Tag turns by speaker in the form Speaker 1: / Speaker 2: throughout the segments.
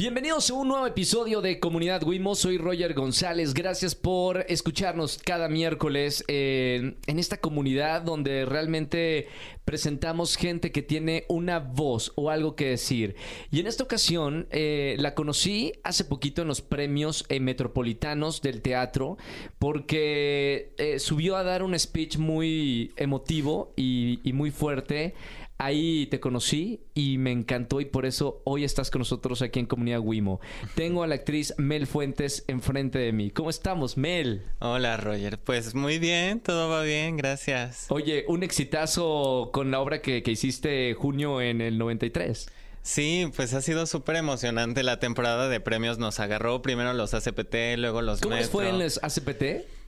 Speaker 1: Bienvenidos a un nuevo episodio de Comunidad Wimo. Soy Roger González. Gracias por escucharnos cada miércoles en, en esta comunidad donde realmente presentamos gente que tiene una voz o algo que decir. Y en esta ocasión eh, la conocí hace poquito en los premios eh, metropolitanos del teatro porque eh, subió a dar un speech muy emotivo y muy fuerte Ahí te conocí y me encantó y por eso hoy estás con nosotros aquí en Comunidad Wimo. Tengo a la actriz Mel Fuentes enfrente de mí. ¿Cómo estamos, Mel?
Speaker 2: Hola, Roger. Pues muy bien, todo va bien, gracias.
Speaker 1: Oye, un exitazo con la obra que, que hiciste junio en el 93.
Speaker 2: Sí, pues ha sido súper emocionante. La temporada de premios nos agarró primero los ACPT, luego los
Speaker 1: ¿Cómo
Speaker 2: Metro.
Speaker 1: fue en los ACPT?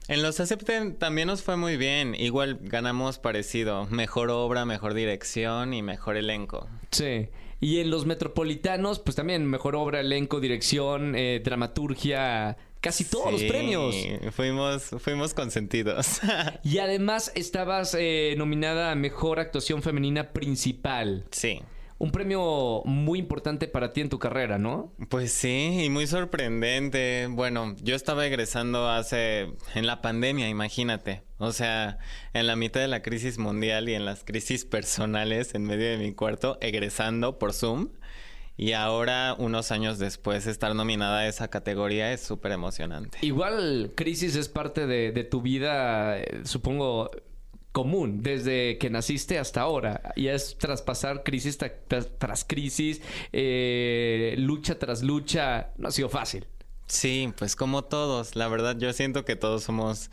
Speaker 2: En los ACPT también nos fue muy bien. Igual ganamos parecido. Mejor obra, mejor dirección y mejor elenco.
Speaker 1: Sí. Y en los metropolitanos, pues también mejor obra, elenco, dirección, eh, dramaturgia, casi todos los premios.
Speaker 2: Fuimos, fuimos consentidos.
Speaker 1: Y además estabas eh, nominada a Mejor Actuación Femenina Principal.
Speaker 2: sí.
Speaker 1: Un premio muy importante para ti en tu carrera, ¿no?
Speaker 2: Pues sí, y muy sorprendente. Bueno, yo estaba egresando hace en la pandemia, imagínate. O sea, en la mitad de la crisis mundial y en las crisis personales en medio de mi cuarto, egresando por Zoom. Y ahora, unos años después, estar nominada a esa categoría es súper emocionante.
Speaker 1: Igual crisis es parte de, de tu vida, eh, supongo, común, desde que naciste hasta ahora. Y es traspasar crisis tras, tras crisis, eh, lucha tras lucha. No ha sido fácil.
Speaker 2: Sí, pues como todos, la verdad yo siento que todos somos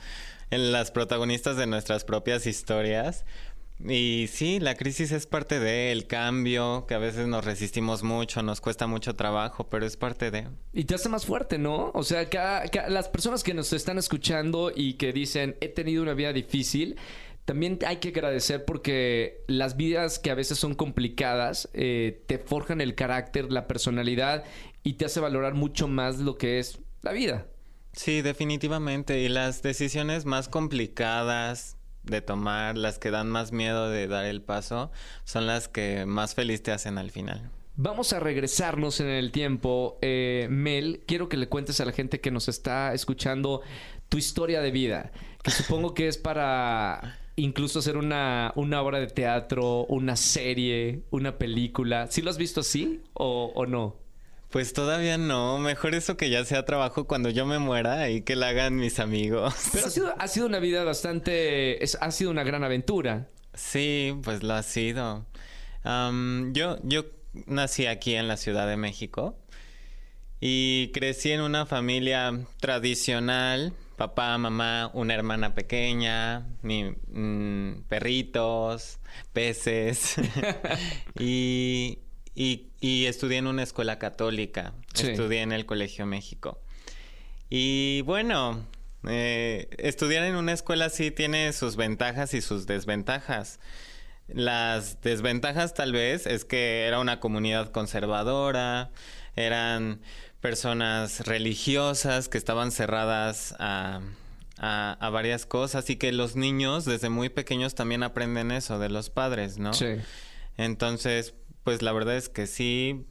Speaker 2: las protagonistas de nuestras propias historias. Y sí, la crisis es parte de el cambio, que a veces nos resistimos mucho, nos cuesta mucho trabajo, pero es parte de...
Speaker 1: Y te hace más fuerte, ¿no? O sea, cada- ca- las personas que nos están escuchando y que dicen, he tenido una vida difícil, también hay que agradecer porque las vidas que a veces son complicadas eh, te forjan el carácter, la personalidad y te hace valorar mucho más lo que es la vida.
Speaker 2: Sí, definitivamente. Y las decisiones más complicadas de tomar, las que dan más miedo de dar el paso, son las que más feliz te hacen al final.
Speaker 1: Vamos a regresarnos en el tiempo. Eh, Mel, quiero que le cuentes a la gente que nos está escuchando tu historia de vida, que supongo que es para incluso hacer una, una obra de teatro, una serie, una película. ¿Sí lo has visto así o, o no?
Speaker 2: Pues todavía no, mejor eso que ya sea trabajo cuando yo me muera y que la hagan mis amigos.
Speaker 1: Pero ha sido, ha sido una vida bastante... es- ha sido una gran aventura.
Speaker 2: Sí, pues lo ha sido. Yo, yo nací aquí en la Ciudad de México y crecí en una familia tradicional. Papá, mamá, una hermana pequeña, mi, mm, perritos, peces. y, y, y estudié en una escuela católica.
Speaker 1: Sí.
Speaker 2: Estudié en el Colegio México. Y bueno, eh, estudiar en una escuela sí tiene sus ventajas y sus desventajas. Las desventajas tal vez es que era una comunidad conservadora, eran personas religiosas que estaban cerradas a, a, a varias cosas y que los niños desde muy pequeños también aprenden eso de los padres, ¿no?
Speaker 1: Sí.
Speaker 2: Entonces, pues la verdad es que sí,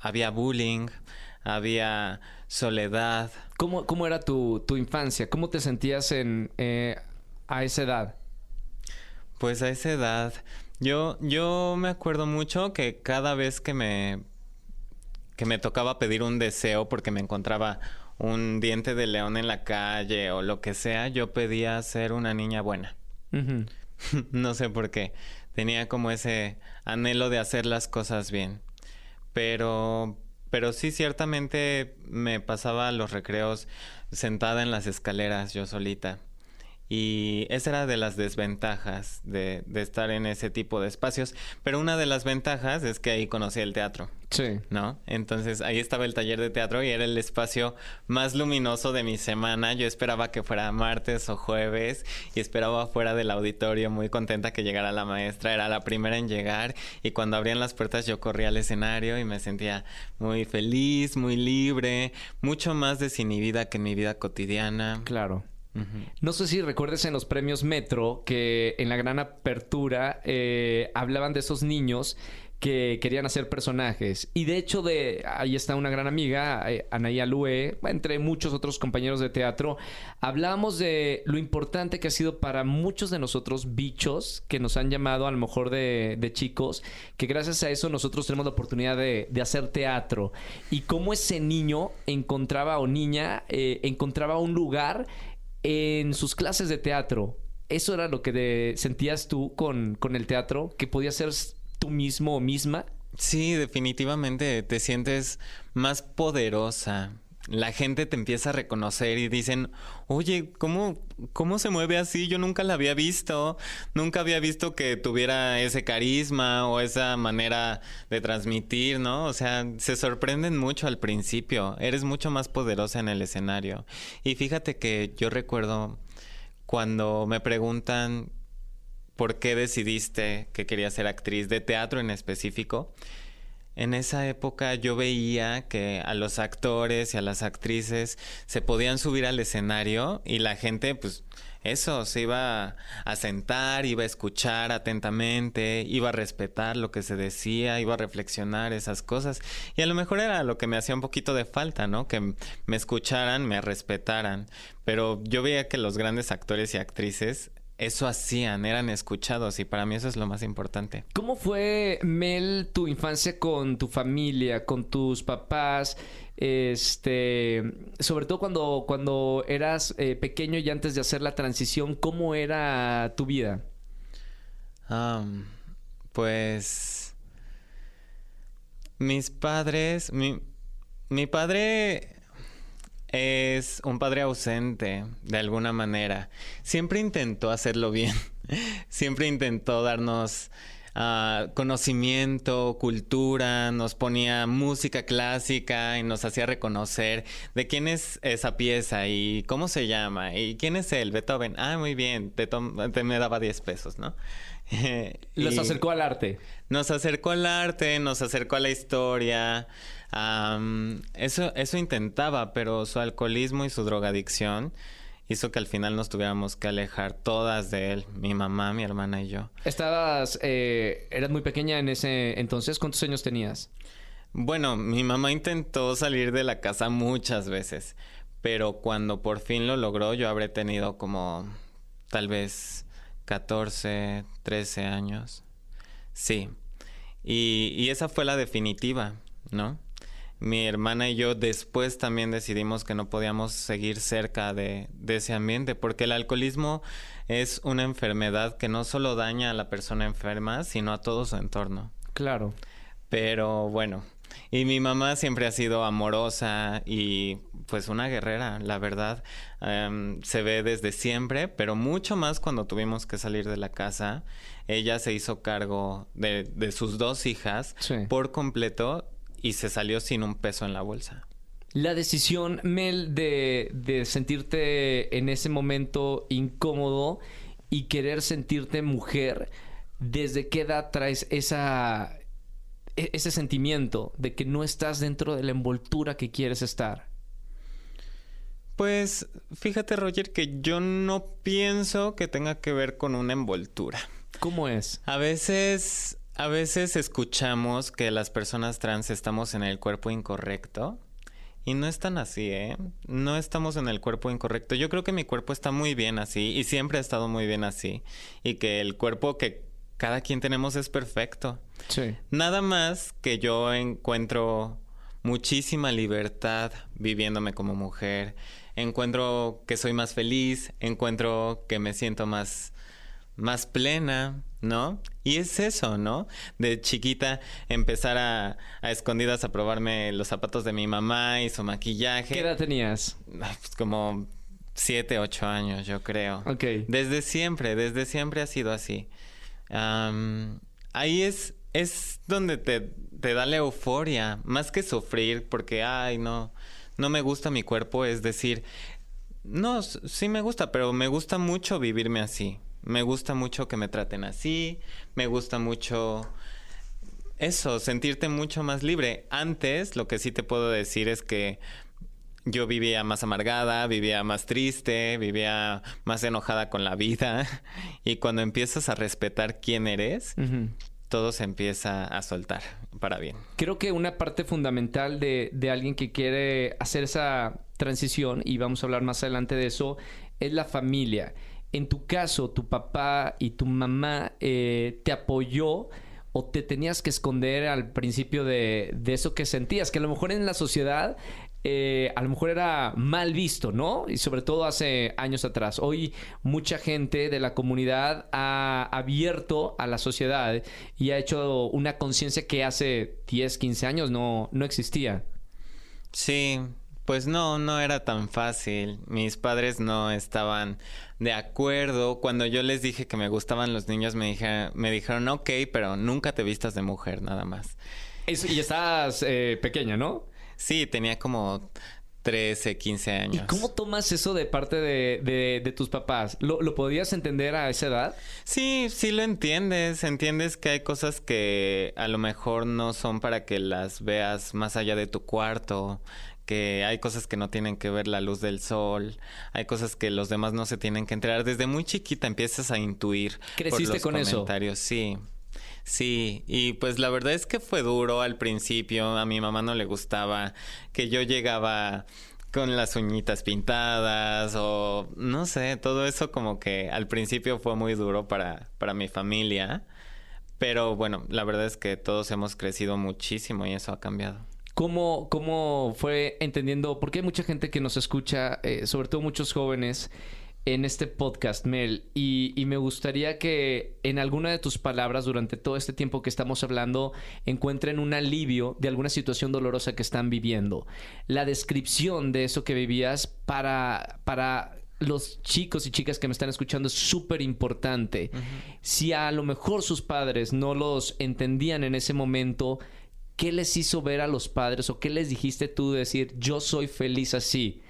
Speaker 2: había bullying, había soledad.
Speaker 1: ¿Cómo, cómo era tu, tu infancia? ¿Cómo te sentías en, eh, a esa edad?
Speaker 2: Pues a esa edad, yo, yo me acuerdo mucho que cada vez que me, que me tocaba pedir un deseo porque me encontraba un diente de león en la calle o lo que sea, yo pedía ser una niña buena. No sé por qué. Tenía como ese anhelo de hacer las cosas bien. Pero, pero sí, ciertamente me pasaba los recreos sentada en las escaleras yo solita. Y esa era de las desventajas de, de estar en ese tipo de espacios. Pero una de las ventajas es que ahí conocí el teatro.
Speaker 1: Sí.
Speaker 2: ¿no? Entonces ahí estaba el taller de teatro y era el espacio más luminoso de mi semana. Yo esperaba que fuera martes o jueves y esperaba fuera del auditorio muy contenta que llegara la maestra. Era la primera en llegar y cuando abrían las puertas yo corría al escenario y me sentía muy feliz, muy libre, mucho más desinhibida que en mi vida cotidiana.
Speaker 1: Claro. No sé si recuerdes en los premios Metro que en la gran apertura eh, hablaban de esos niños que querían hacer personajes. Y de hecho, de ahí está una gran amiga, eh, Anaí Alue, entre muchos otros compañeros de teatro. Hablábamos de lo importante que ha sido para muchos de nosotros bichos que nos han llamado a lo mejor de, chicos, que gracias a eso nosotros tenemos la oportunidad de, hacer teatro. Y cómo ese niño encontraba o niña eh, encontraba un lugar en sus clases de teatro. Eso era lo que sentías tú con, con el teatro, que podías ser tú mismo o misma?
Speaker 2: Sí, definitivamente te sientes más poderosa. La gente te empieza a reconocer y dicen, oye, ¿cómo, ¿cómo se mueve así? Yo nunca la había visto, nunca había visto que tuviera ese carisma o esa manera de transmitir, ¿no? O sea, se sorprenden mucho al principio, eres mucho más poderosa en el escenario. Y fíjate que yo recuerdo cuando me preguntan por qué decidiste que querías ser actriz de teatro en específico. En esa época yo veía que a los actores y a las actrices se podían subir al escenario y la gente, pues, eso, se iba a sentar, iba a escuchar atentamente, iba a respetar lo que se decía, iba a reflexionar esas cosas. Y a lo mejor era lo que me hacía un poquito de falta, ¿no? Que me escucharan, me respetaran. Pero yo veía que los grandes actores y actrices eso hacían, eran escuchados y para mí eso es lo más importante.
Speaker 1: ¿Cómo fue, Mel, tu infancia con tu familia, con tus papás? Este, sobre todo cuando, cuando eras eh, pequeño y antes de hacer la transición, ¿cómo era tu vida?
Speaker 2: pues mis padres, mi, mi padre es un padre ausente, de alguna manera. Siempre intentó hacerlo bien. Siempre intentó darnos ah, conocimiento, cultura, nos ponía música clásica y nos hacía reconocer de quién es esa pieza y cómo se llama y quién es él, Beethoven. Ah, muy bien, te, te me daba 10 pesos, ¿no?
Speaker 1: Los acercó al arte.
Speaker 2: Nos acercó al arte, nos acercó a la historia. Eso, eso intentaba, pero su alcoholismo y su drogadicción hizo que al final nos tuviéramos que alejar todas de él, mi mamá, mi hermana y yo.
Speaker 1: Estabas, eh, eras muy pequeña en ese entonces, ¿cuántos años tenías?
Speaker 2: Bueno, mi mamá intentó salir de la casa muchas veces, pero cuando por fin lo logró, yo habré tenido como tal vez 14, 13 años. Sí. Y, esa fue la definitiva, ¿no? Mi hermana y yo después también decidimos que no podíamos seguir cerca de, de, ese ambiente, porque el alcoholismo es una enfermedad que no solo daña a la persona enferma, sino a todo su entorno.
Speaker 1: Claro.
Speaker 2: Pero bueno, y mi mamá siempre ha sido amorosa y pues una guerrera, la verdad. Em, se ve desde siempre, pero mucho más cuando tuvimos que salir de la casa. Ella se hizo cargo de, sus dos hijas por completo y se salió sin un peso en la bolsa.
Speaker 1: La decisión, Mel, de, de sentirte en ese momento incómodo y querer sentirte mujer, ¿desde qué edad traes esa, e-, ese sentimiento de que no estás dentro de la envoltura que quieres estar?
Speaker 2: Pues fíjate Roger que yo no pienso que tenga que ver con una envoltura.
Speaker 1: ¿Cómo es?
Speaker 2: A veces, a veces escuchamos que las personas trans estamos en el cuerpo incorrecto. Y no es tan así, ¿eh? No estamos en el cuerpo incorrecto. Yo creo que mi cuerpo está muy bien así y siempre ha estado muy bien así. Y que el cuerpo que cada quien tenemos es perfecto.
Speaker 1: Sí.
Speaker 2: Nada más que yo encuentro muchísima libertad viviéndome como mujer. Encuentro que soy más feliz, encuentro que me siento más más plena, ¿no? Y es eso, ¿no? De chiquita empezar a, a, escondidas a probarme los zapatos de mi mamá y su maquillaje.
Speaker 1: ¿Qué edad tenías?
Speaker 2: Pues como siete, ocho años, yo creo.
Speaker 1: Ok.
Speaker 2: Desde siempre, desde siempre ha sido así ahí es, es donde te, te da la euforia, más que sufrir porque, ay, no, no me gusta mi cuerpo, es decir, no, sí me gusta, pero me gusta mucho vivirme así. Me gusta mucho que me traten así, me gusta mucho eso, sentirte mucho más libre. Antes, lo que sí te puedo decir es que yo vivía más amargada, vivía más triste, vivía más enojada con la vida. Y cuando empiezas a respetar quién eres, todo se empieza a soltar para bien.
Speaker 1: Creo que una parte fundamental de, de alguien que quiere hacer esa transición, y vamos a hablar más adelante de eso, es la familia. En tu caso, tu papá y tu mamá eh, te apoyó o te tenías que esconder al principio de, de, eso que sentías, que a lo mejor en la sociedad eh, a lo mejor era mal visto, ¿no? Y sobre todo hace años atrás. Hoy mucha gente de la comunidad ha abierto a la sociedad y ha hecho una conciencia que hace 10, 15 años no, no existía.
Speaker 2: Sí, pues no, no era tan fácil. Mis padres no estaban de acuerdo. Cuando yo les dije que me gustaban los niños, me, dije, me dijeron, ok, pero nunca te vistas de mujer, nada más.
Speaker 1: y estás eh, pequeña, ¿no?
Speaker 2: Sí, tenía como 13, 15 años.
Speaker 1: ¿Y cómo tomas eso de parte de, de, tus papás? ¿Lo, ¿Lo, podías entender a esa edad?
Speaker 2: Sí, sí lo entiendes. Entiendes que hay cosas que a lo mejor no son para que las veas más allá de tu cuarto. Que hay cosas que no tienen que ver la luz del sol. Hay cosas que los demás no se tienen que enterar. Desde muy chiquita empiezas a intuir.
Speaker 1: ¿Creciste por los con
Speaker 2: comentarios.
Speaker 1: eso?
Speaker 2: Sí. Sí, y pues la verdad es que fue duro al principio. A mi mamá no le gustaba que yo llegaba con las uñitas pintadas o no sé, todo eso como que al principio fue muy duro para, para mi familia. Pero bueno, la verdad es que todos hemos crecido muchísimo y eso ha cambiado.
Speaker 1: ¿Cómo, cómo fue entendiendo? Porque hay mucha gente que nos escucha, eh, sobre todo muchos jóvenes, en este podcast, Mel, y, me gustaría que en alguna de tus palabras durante todo este tiempo que estamos hablando encuentren un alivio de alguna situación dolorosa que están viviendo. La descripción de eso que vivías para, para los chicos y chicas que me están escuchando es súper importante. Si a lo mejor sus padres no los entendían en ese momento, ¿qué les hizo ver a los padres o qué les dijiste tú de decir yo soy feliz así?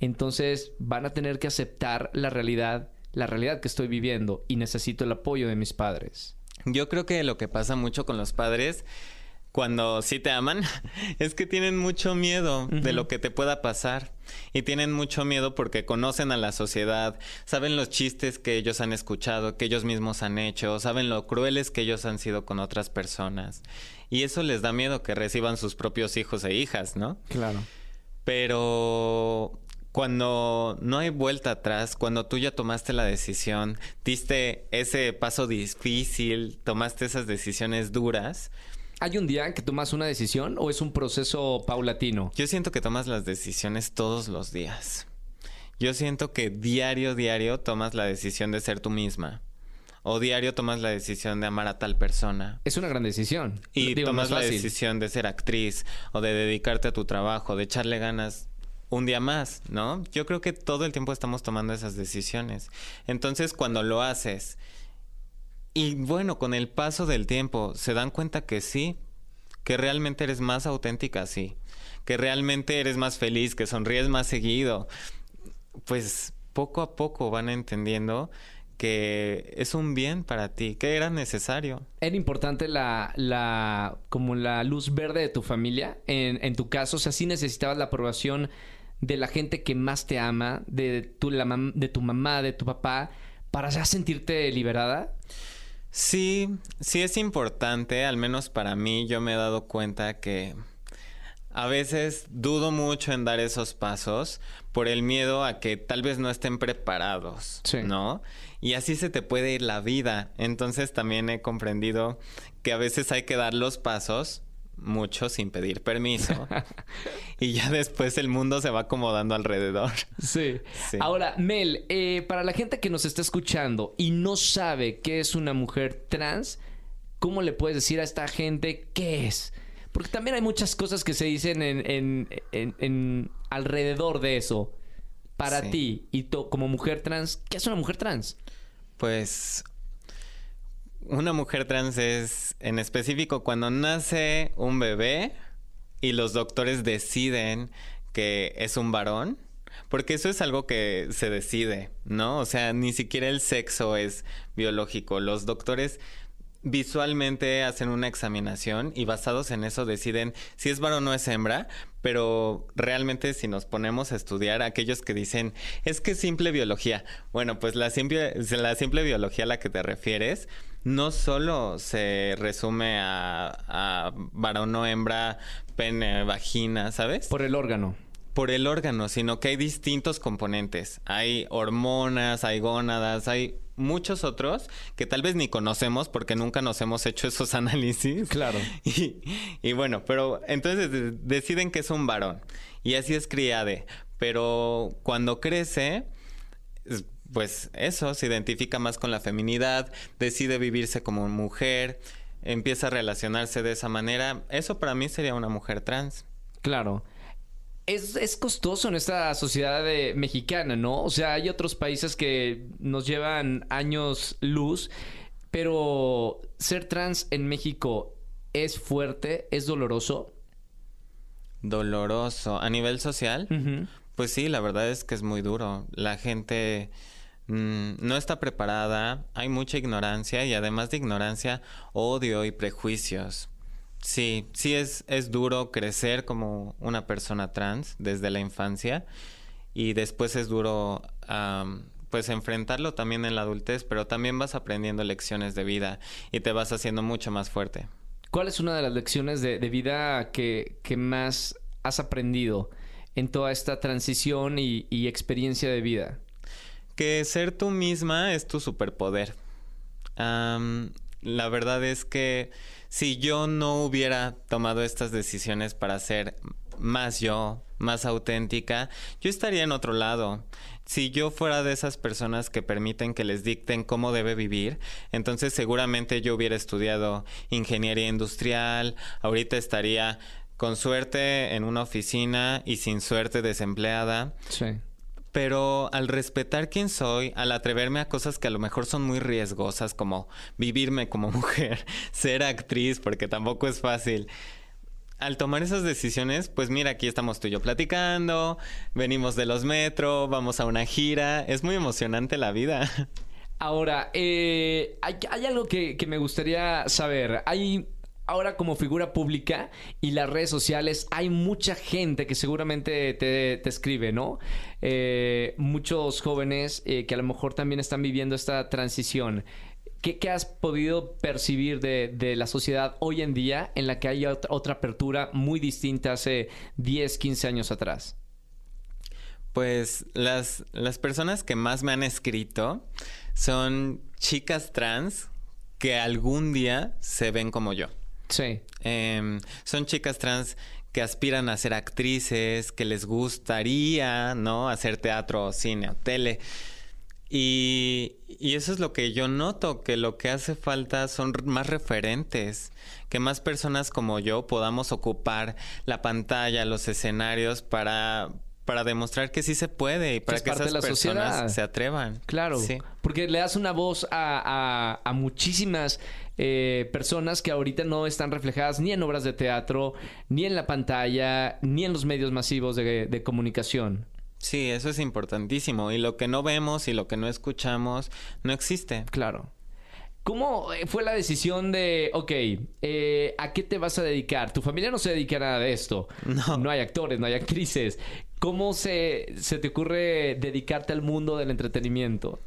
Speaker 1: entonces van a tener que aceptar la realidad, la realidad que estoy viviendo y necesito el apoyo de mis padres.
Speaker 2: Yo creo que lo que pasa mucho con los padres cuando sí te aman es que tienen mucho miedo de lo que te pueda pasar y tienen mucho miedo porque conocen a la sociedad, saben los chistes que ellos han escuchado, que ellos mismos han hecho, saben lo crueles que ellos han sido con otras personas y eso les da miedo que reciban sus propios hijos e hijas, ¿no?
Speaker 1: Claro.
Speaker 2: Pero cuando no hay vuelta atrás, cuando tú ya tomaste la decisión, diste ese paso difícil, tomaste esas decisiones duras.
Speaker 1: ¿Hay un día que tomas una decisión o es un proceso paulatino?
Speaker 2: Yo siento que tomas las decisiones todos los días. Yo siento que diario, diario tomas la decisión de ser tú misma. O diario tomas la decisión de amar a tal persona.
Speaker 1: Es una gran decisión.
Speaker 2: Y tomas la decisión de ser actriz o de dedicarte a tu trabajo, de echarle ganas un día más, ¿no? Yo creo que todo el tiempo estamos tomando esas decisiones. Entonces, cuando lo haces y bueno, con el paso del tiempo se dan cuenta que sí, que realmente eres más auténtica, sí, que realmente eres más feliz, que sonríes más seguido, pues poco a poco van entendiendo que es un bien para ti, que era necesario.
Speaker 1: Era importante la, la, como la luz verde de tu familia, en, en tu caso, o sea, sí necesitabas la aprobación de la gente que más te ama, de tu, la de tu mamá, de tu papá, para ya sentirte liberada?
Speaker 2: Sí, sí es importante, al menos para mí yo me he dado cuenta que a veces dudo mucho en dar esos pasos por el miedo a que tal vez no estén preparados, ¿no? Y así se te puede ir la vida. Entonces también he comprendido que a veces hay que dar los pasos mucho sin pedir permiso. y ya después el mundo se va acomodando alrededor.
Speaker 1: Sí. Ahora, Mel, eh, para la gente que nos está escuchando y no sabe qué es una mujer trans, ¿cómo le puedes decir a esta gente qué es? Porque también hay muchas cosas que se dicen en, en, alrededor de eso. Para ti y como mujer trans, ¿qué es una mujer trans?
Speaker 2: Pues una mujer trans es en específico cuando nace un bebé y los doctores deciden que es un varón. Porque eso es algo que se decide, ¿no? O sea, ni siquiera el sexo es biológico. Los doctores visualmente hacen una examinación y basados en eso deciden si es varón o es hembra, pero realmente si nos ponemos a estudiar aquellos que dicen es que simple biología, bueno, pues la simple, la simple biología a la que te refieres no solo se resume a, a varón o hembra, pene, vagina, ¿sabes?
Speaker 1: Por el órgano
Speaker 2: por el órgano, sino que hay distintos componentes. Hay hormonas, hay gónadas, hay muchos otros que tal vez ni conocemos porque nunca nos hemos hecho esos análisis.
Speaker 1: Claro.
Speaker 2: Y, y bueno, pero entonces deciden que es un varón y así es criade. Pero cuando crece, pues eso, se identifica más con la feminidad, decide vivirse como mujer, empieza a relacionarse de esa manera. Eso para mí sería una mujer trans.
Speaker 1: Claro es, costoso en esta sociedad mexicana, ¿no? O sea, hay otros países que nos llevan años luz, pero ser trans en México es fuerte, es doloroso.
Speaker 2: Doloroso. A nivel social, pues sí, la verdad es que es muy duro. La gente mm, no está preparada, hay mucha ignorancia y además de ignorancia, odio y prejuicios. Sí, sí es, es duro crecer como una persona trans desde la infancia y después es duro pues enfrentarlo también en la adultez, pero también vas aprendiendo lecciones de vida y te vas haciendo mucho más fuerte.
Speaker 1: ¿Cuál es una de las lecciones de, vida que, más has aprendido en toda esta transición y, experiencia de vida?
Speaker 2: Que ser tú misma es tu superpoder. La verdad es que si yo no hubiera tomado estas decisiones para ser más yo, más auténtica, yo estaría en otro lado. Si yo fuera de esas personas que permiten que les dicten cómo debe vivir, entonces seguramente yo hubiera estudiado ingeniería industrial, ahorita estaría con suerte en una oficina y sin suerte desempleada.
Speaker 1: Sí.
Speaker 2: Pero al respetar quién soy, al atreverme a cosas que a lo mejor son muy riesgosas, como vivirme como mujer, ser actriz, porque tampoco es fácil. Al tomar esas decisiones, pues mira, aquí estamos tú y yo platicando, venimos de los metros, vamos a una gira, es muy emocionante la vida.
Speaker 1: Ahora, eh, hay, hay, algo que, que me gustaría saber. Hay ahora como figura pública y las redes sociales hay mucha gente que seguramente te, escribe, ¿no? Eh, muchos jóvenes eh, que a lo mejor también están viviendo esta transición. ¿Qué, has podido percibir de, la sociedad hoy en día en la que hay otra, apertura muy distinta hace 10, 15 años atrás?
Speaker 2: Pues las, las personas que más me han escrito son chicas trans que algún día se ven como yo.
Speaker 1: Sí.
Speaker 2: Em, son chicas trans que aspiran a ser actrices, que les gustaría, ¿no? Hacer teatro, cine o tele. Y, y, eso es lo que yo noto, que lo que hace falta son más referentes, que más personas como yo podamos ocupar la pantalla, los escenarios para, para demostrar que sí se puede y para que, esas personas se atrevan.
Speaker 1: Claro, sí. porque le das una voz a, a, a muchísimas eh, personas que ahorita no están reflejadas ni en obras de teatro, ni en la pantalla, ni en los medios masivos de, comunicación.
Speaker 2: Sí, eso es importantísimo. Y lo que no vemos y lo que no escuchamos no existe.
Speaker 1: Claro. ¿Cómo eh, fue la decisión de, ok, eh, ¿a qué te vas a dedicar? Tu familia no se dedica a nada de esto. No. No hay actores, no hay actrices. ¿Cómo se, se te ocurre dedicarte al mundo del entretenimiento?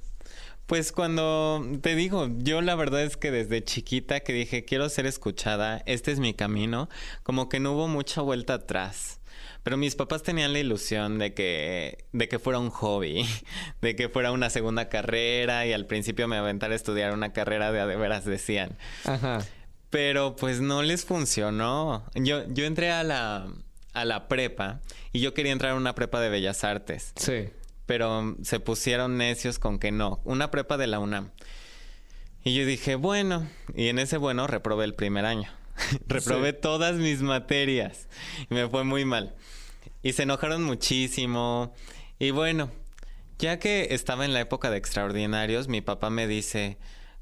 Speaker 2: Pues cuando te digo, yo la verdad es que desde chiquita que dije quiero ser escuchada, este es mi camino, como que no hubo mucha vuelta atrás. Pero mis papás tenían la ilusión de que, de que fuera un hobby, de que fuera una segunda carrera y al principio me aventara a estudiar una carrera de a de veras decían. Ajá. Pero pues no les funcionó. Yo, yo entré a la, a la prepa y yo quería entrar a una prepa de bellas artes.
Speaker 1: Sí
Speaker 2: pero se pusieron necios con que no, una prepa de la UNAM. Y yo dije, bueno, y en ese bueno reprobé el primer año. reprobé todas mis materias y me fue muy mal. Y se enojaron muchísimo. Y bueno, ya que estaba en la época de extraordinarios, mi papá me dice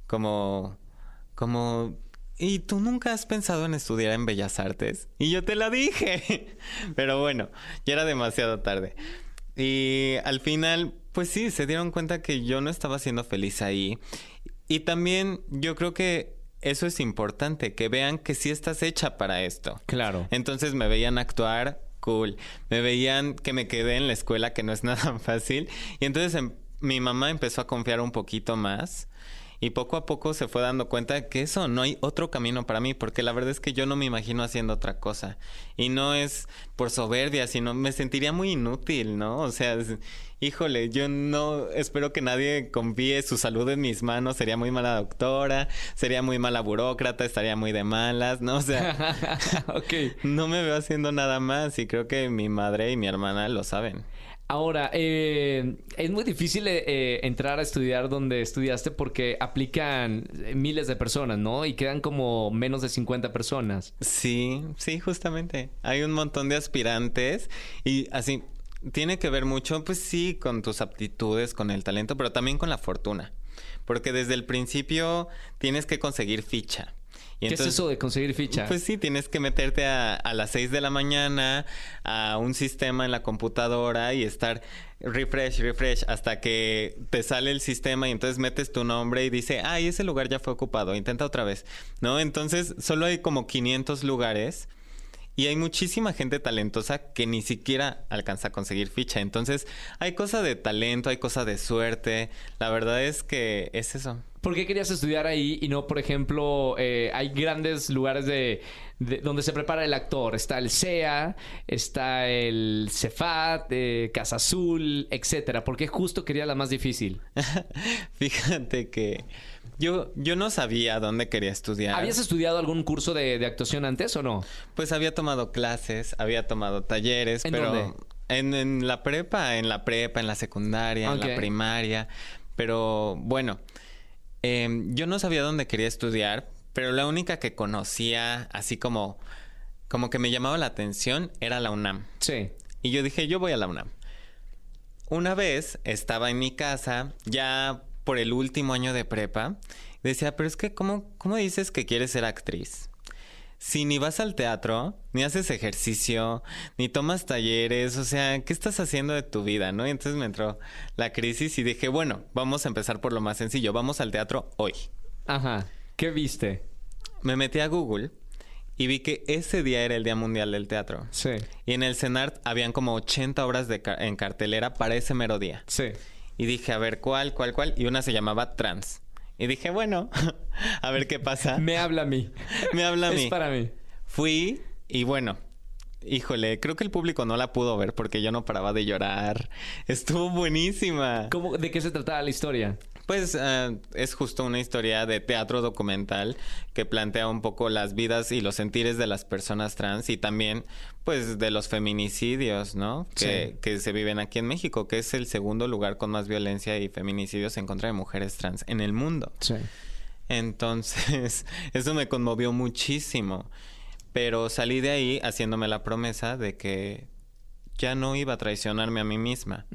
Speaker 2: como como ¿Y tú nunca has pensado en estudiar en Bellas Artes? Y yo te la dije. Pero bueno, ya era demasiado tarde. Y al final, pues sí, se dieron cuenta que yo no estaba siendo feliz ahí. Y también yo creo que eso es importante, que vean que sí estás hecha para esto.
Speaker 1: Claro.
Speaker 2: Entonces me veían actuar, cool. Me veían que me quedé en la escuela, que no es nada fácil. Y entonces em, mi mamá empezó a confiar un poquito más. Y poco a poco se fue dando cuenta que eso no hay otro camino para mí, porque la verdad es que yo no me imagino haciendo otra cosa. Y no es por soberbia, sino me sentiría muy inútil, ¿no? O sea, híjole, yo no espero que nadie confíe su salud en mis manos, sería muy mala doctora, sería muy mala burócrata, estaría muy de malas, ¿no? O sea, no me veo haciendo nada más y creo que mi madre y mi hermana lo saben.
Speaker 1: Ahora, eh, es muy difícil eh, eh, entrar a estudiar donde estudiaste porque aplican miles de personas, ¿no? Y quedan como menos de 50 personas.
Speaker 2: Sí, sí, justamente. Hay un montón de aspirantes y así, tiene que ver mucho, pues sí, con tus aptitudes, con el talento, pero también con la fortuna. Porque desde el principio tienes que conseguir ficha.
Speaker 1: ¿Qué es eso de conseguir ficha?
Speaker 2: Pues sí, tienes que meterte a, a, las 6 de la mañana a un sistema en la computadora y estar refresh, refresh, hasta que te sale el sistema y entonces metes tu nombre y dice, ay, ese lugar ya fue ocupado, intenta otra vez, ¿no? Entonces solo hay como 500 lugares y hay muchísima gente talentosa que ni siquiera alcanza a conseguir ficha. Entonces, hay cosa de talento, hay cosa de suerte. La verdad es que es eso.
Speaker 1: ¿Por qué querías estudiar ahí y no, por ejemplo, eh, hay grandes lugares de, donde se prepara el actor? Está el CEA, está el Cefat, eh, Casa Azul, etcétera. ¿Por qué justo quería la más difícil?
Speaker 2: Fíjate que yo, yo no sabía dónde quería estudiar.
Speaker 1: ¿Habías estudiado algún curso de, actuación antes o no?
Speaker 2: Pues había tomado clases, había tomado talleres,
Speaker 1: ¿En
Speaker 2: pero
Speaker 1: dónde?
Speaker 2: En, en la prepa, en la prepa, en la secundaria, en la primaria. Pero bueno, em, yo no sabía dónde quería estudiar, pero la única que conocía, así como, como que me llamaba la atención, era la UNAM.
Speaker 1: Sí.
Speaker 2: Y yo dije, yo voy a la UNAM. Una vez estaba en mi casa, ya por el último año de prepa, decía, pero es que, ¿cómo, cómo dices que quieres ser actriz? Si ni vas al teatro, ni haces ejercicio, ni tomas talleres, o sea, ¿qué estás haciendo de tu vida, no? Y entonces me entró la crisis y dije, bueno, vamos a empezar por lo más sencillo, vamos al teatro hoy.
Speaker 1: Ajá. ¿Qué viste?
Speaker 2: Me metí a Google y vi que ese día era el Día Mundial del Teatro.
Speaker 1: Sí.
Speaker 2: Y en el CENART habían como 80 obras de ca- en cartelera para ese mero día.
Speaker 1: Sí.
Speaker 2: Y dije, a ver, ¿cuál, cuál, cuál? Y una se llamaba Trans. Y dije, bueno, a ver qué pasa.
Speaker 1: Me habla a mí.
Speaker 2: Me habla a mí.
Speaker 1: Es para mí.
Speaker 2: Fui y bueno, híjole, creo que el público no la pudo ver porque yo no paraba de llorar. Estuvo buenísima.
Speaker 1: ¿Cómo, ¿De qué se trataba la historia?
Speaker 2: Pues eh, es justo una historia de teatro documental que plantea un poco las vidas y los sentires de las personas trans y también pues de los feminicidios, ¿no? Que,
Speaker 1: Sí.
Speaker 2: que se viven aquí en México, que es el segundo lugar con más violencia y feminicidios en contra de mujeres trans en el mundo.
Speaker 1: Sí.
Speaker 2: Entonces, eso me conmovió muchísimo. Pero salí de ahí haciéndome la promesa de que ya no iba a traicionarme a mí misma.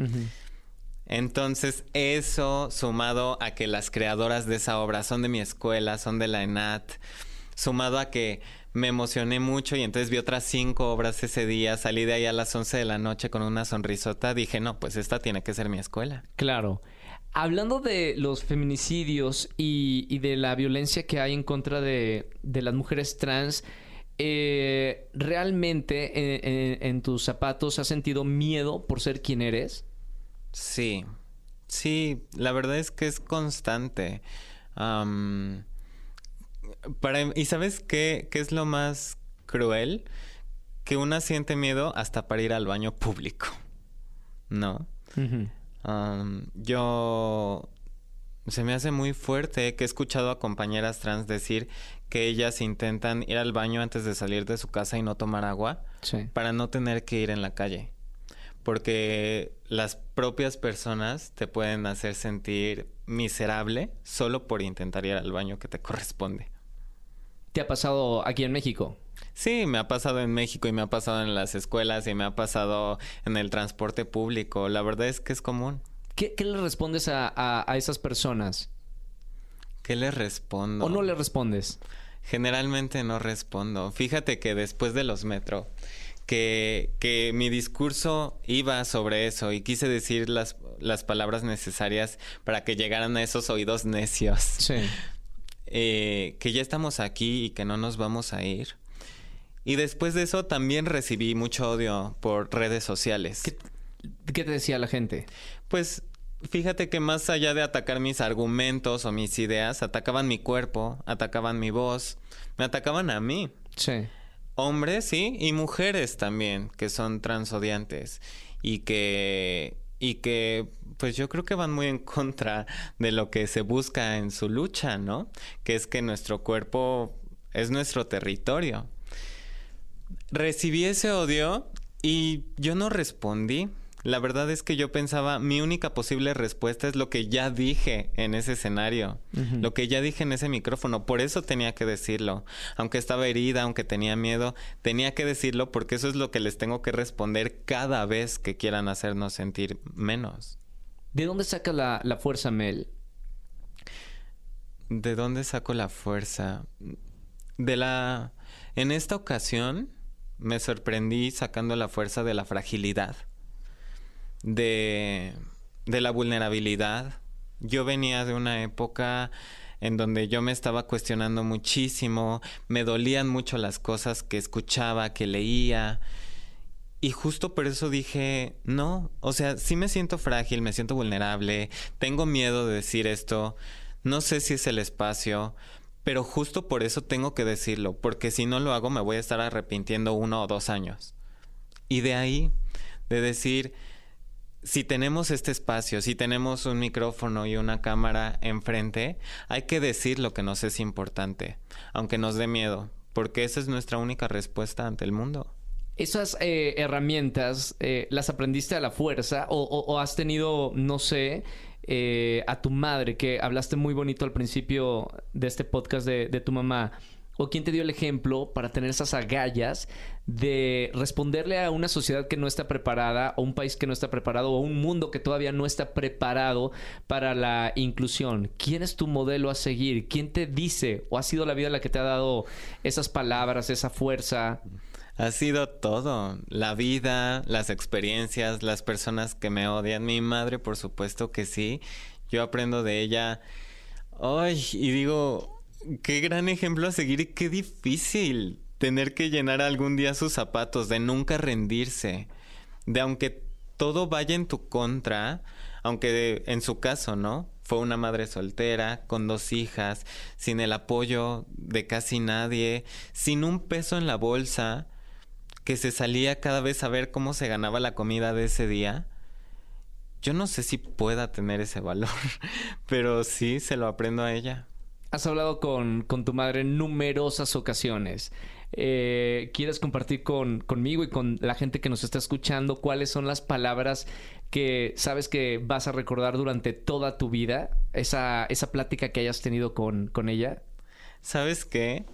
Speaker 2: Entonces, eso sumado a que las creadoras de esa obra son de mi escuela, son de la ENAT, sumado a que me emocioné mucho y entonces vi otras cinco obras ese día, salí de ahí a las 11 de la noche con una sonrisota, dije, no, pues esta tiene que ser mi escuela.
Speaker 1: Claro. Hablando de los feminicidios y, de la violencia que hay en contra de, de las mujeres trans, eh, ¿realmente eh, eh, en tus zapatos has sentido miedo por ser quien eres?
Speaker 2: Sí, sí, la verdad es que es constante. Para, ¿Y sabes qué, qué es lo más cruel? Que una siente miedo hasta para ir al baño público, ¿no? Am, yo... Se me hace muy fuerte que he escuchado a compañeras trans decir que ellas intentan ir al baño antes de salir de su casa y no tomar agua
Speaker 1: Sí.
Speaker 2: para no tener que ir en la calle. Porque las propias personas te pueden hacer sentir miserable solo por intentar ir al baño que te corresponde.
Speaker 1: ¿Te ha pasado aquí en México?
Speaker 2: Sí, me ha pasado en México y me ha pasado en las escuelas y me ha pasado en el transporte público. La verdad es que es común.
Speaker 1: ¿Qué, qué le respondes a, a- a esas personas?
Speaker 2: ¿Qué les respondo?
Speaker 1: ¿O no le respondes?
Speaker 2: Generalmente no respondo. Fíjate que después de los metro, que, que mi discurso iba sobre eso y quise decir las, las palabras necesarias para que llegaran a esos oídos necios.
Speaker 1: Sí.
Speaker 2: Eh, que ya estamos aquí y que no nos vamos a ir. Y después de eso también recibí mucho odio por redes sociales.
Speaker 1: ¿Qué, qué te decía la gente?
Speaker 2: Pues fíjate que más allá de atacar mis argumentos o mis ideas, atacaban mi cuerpo, atacaban mi voz, me atacaban a mí.
Speaker 1: Sí.
Speaker 2: Hombres, sí, y mujeres también, que son transodiantes y que y que pues yo creo que van muy en contra de lo que se busca en su lucha, ¿no? Que es que nuestro cuerpo es nuestro territorio. Recibí ese odio y yo no respondí. La verdad es que yo pensaba, mi única posible respuesta es lo que ya dije en ese escenario, lo que ya dije en ese micrófono, por eso tenía que decirlo. Aunque estaba herida, aunque tenía miedo, tenía que decirlo porque eso es lo que les tengo que responder cada vez que quieran hacernos sentir menos.
Speaker 1: ¿De dónde saca la, la fuerza, Mel?
Speaker 2: ¿De dónde saco la fuerza? De la... En esta ocasión me sorprendí sacando la fuerza de la fragilidad de, de la vulnerabilidad. Yo venía de una época en donde yo me estaba cuestionando muchísimo, me dolían mucho las cosas que escuchaba, que leía. Y justo por eso dije, no, o sea, sí me siento frágil, me siento vulnerable, tengo miedo de decir esto, no sé si es el espacio, pero justo por eso tengo que decirlo, porque si no lo hago me voy a estar arrepintiendo uno o dos años. Y de ahí, de decir, si tenemos este espacio, si tenemos un micrófono y una cámara enfrente, hay que decir lo que nos es importante, aunque nos dé miedo, porque esa es nuestra única respuesta ante el mundo.
Speaker 1: ¿Esas eh, herramientas eh, las aprendiste a la fuerza o, has tenido, no sé, eh, a tu madre, que hablaste muy bonito al principio de este podcast de, de tu mamá? O quién te dio el ejemplo para tener esas agallas de responderle a una sociedad que no está preparada, o un país que no está preparado, o un mundo que todavía no está preparado para la inclusión? ¿Quién es tu modelo a seguir? ¿Quién te dice o ha sido la vida la que te ha dado esas palabras, esa fuerza?
Speaker 2: Ha sido todo, la vida, las experiencias, las personas que me odian, mi madre por supuesto que sí, yo aprendo de ella. Ay, y digo, qué gran ejemplo a seguir y qué difícil tener que llenar algún día sus zapatos, de nunca rendirse, de aunque todo vaya en tu contra, aunque en su caso, ¿no? Fue una madre soltera, con dos hijas, sin el apoyo de casi nadie, sin un peso en la bolsa, que se salía cada vez a ver cómo se ganaba la comida de ese día. Yo no sé si pueda tener ese valor, pero sí se lo aprendo a ella
Speaker 1: has hablado con, tu madre en numerosas ocasiones. Eh, ¿Quieres compartir con, conmigo y con la gente que nos está escuchando cuáles son las palabras que sabes que vas a recordar durante toda tu vida? Esa, esa plática que hayas tenido con, con ella.
Speaker 2: ¿Sabes qué?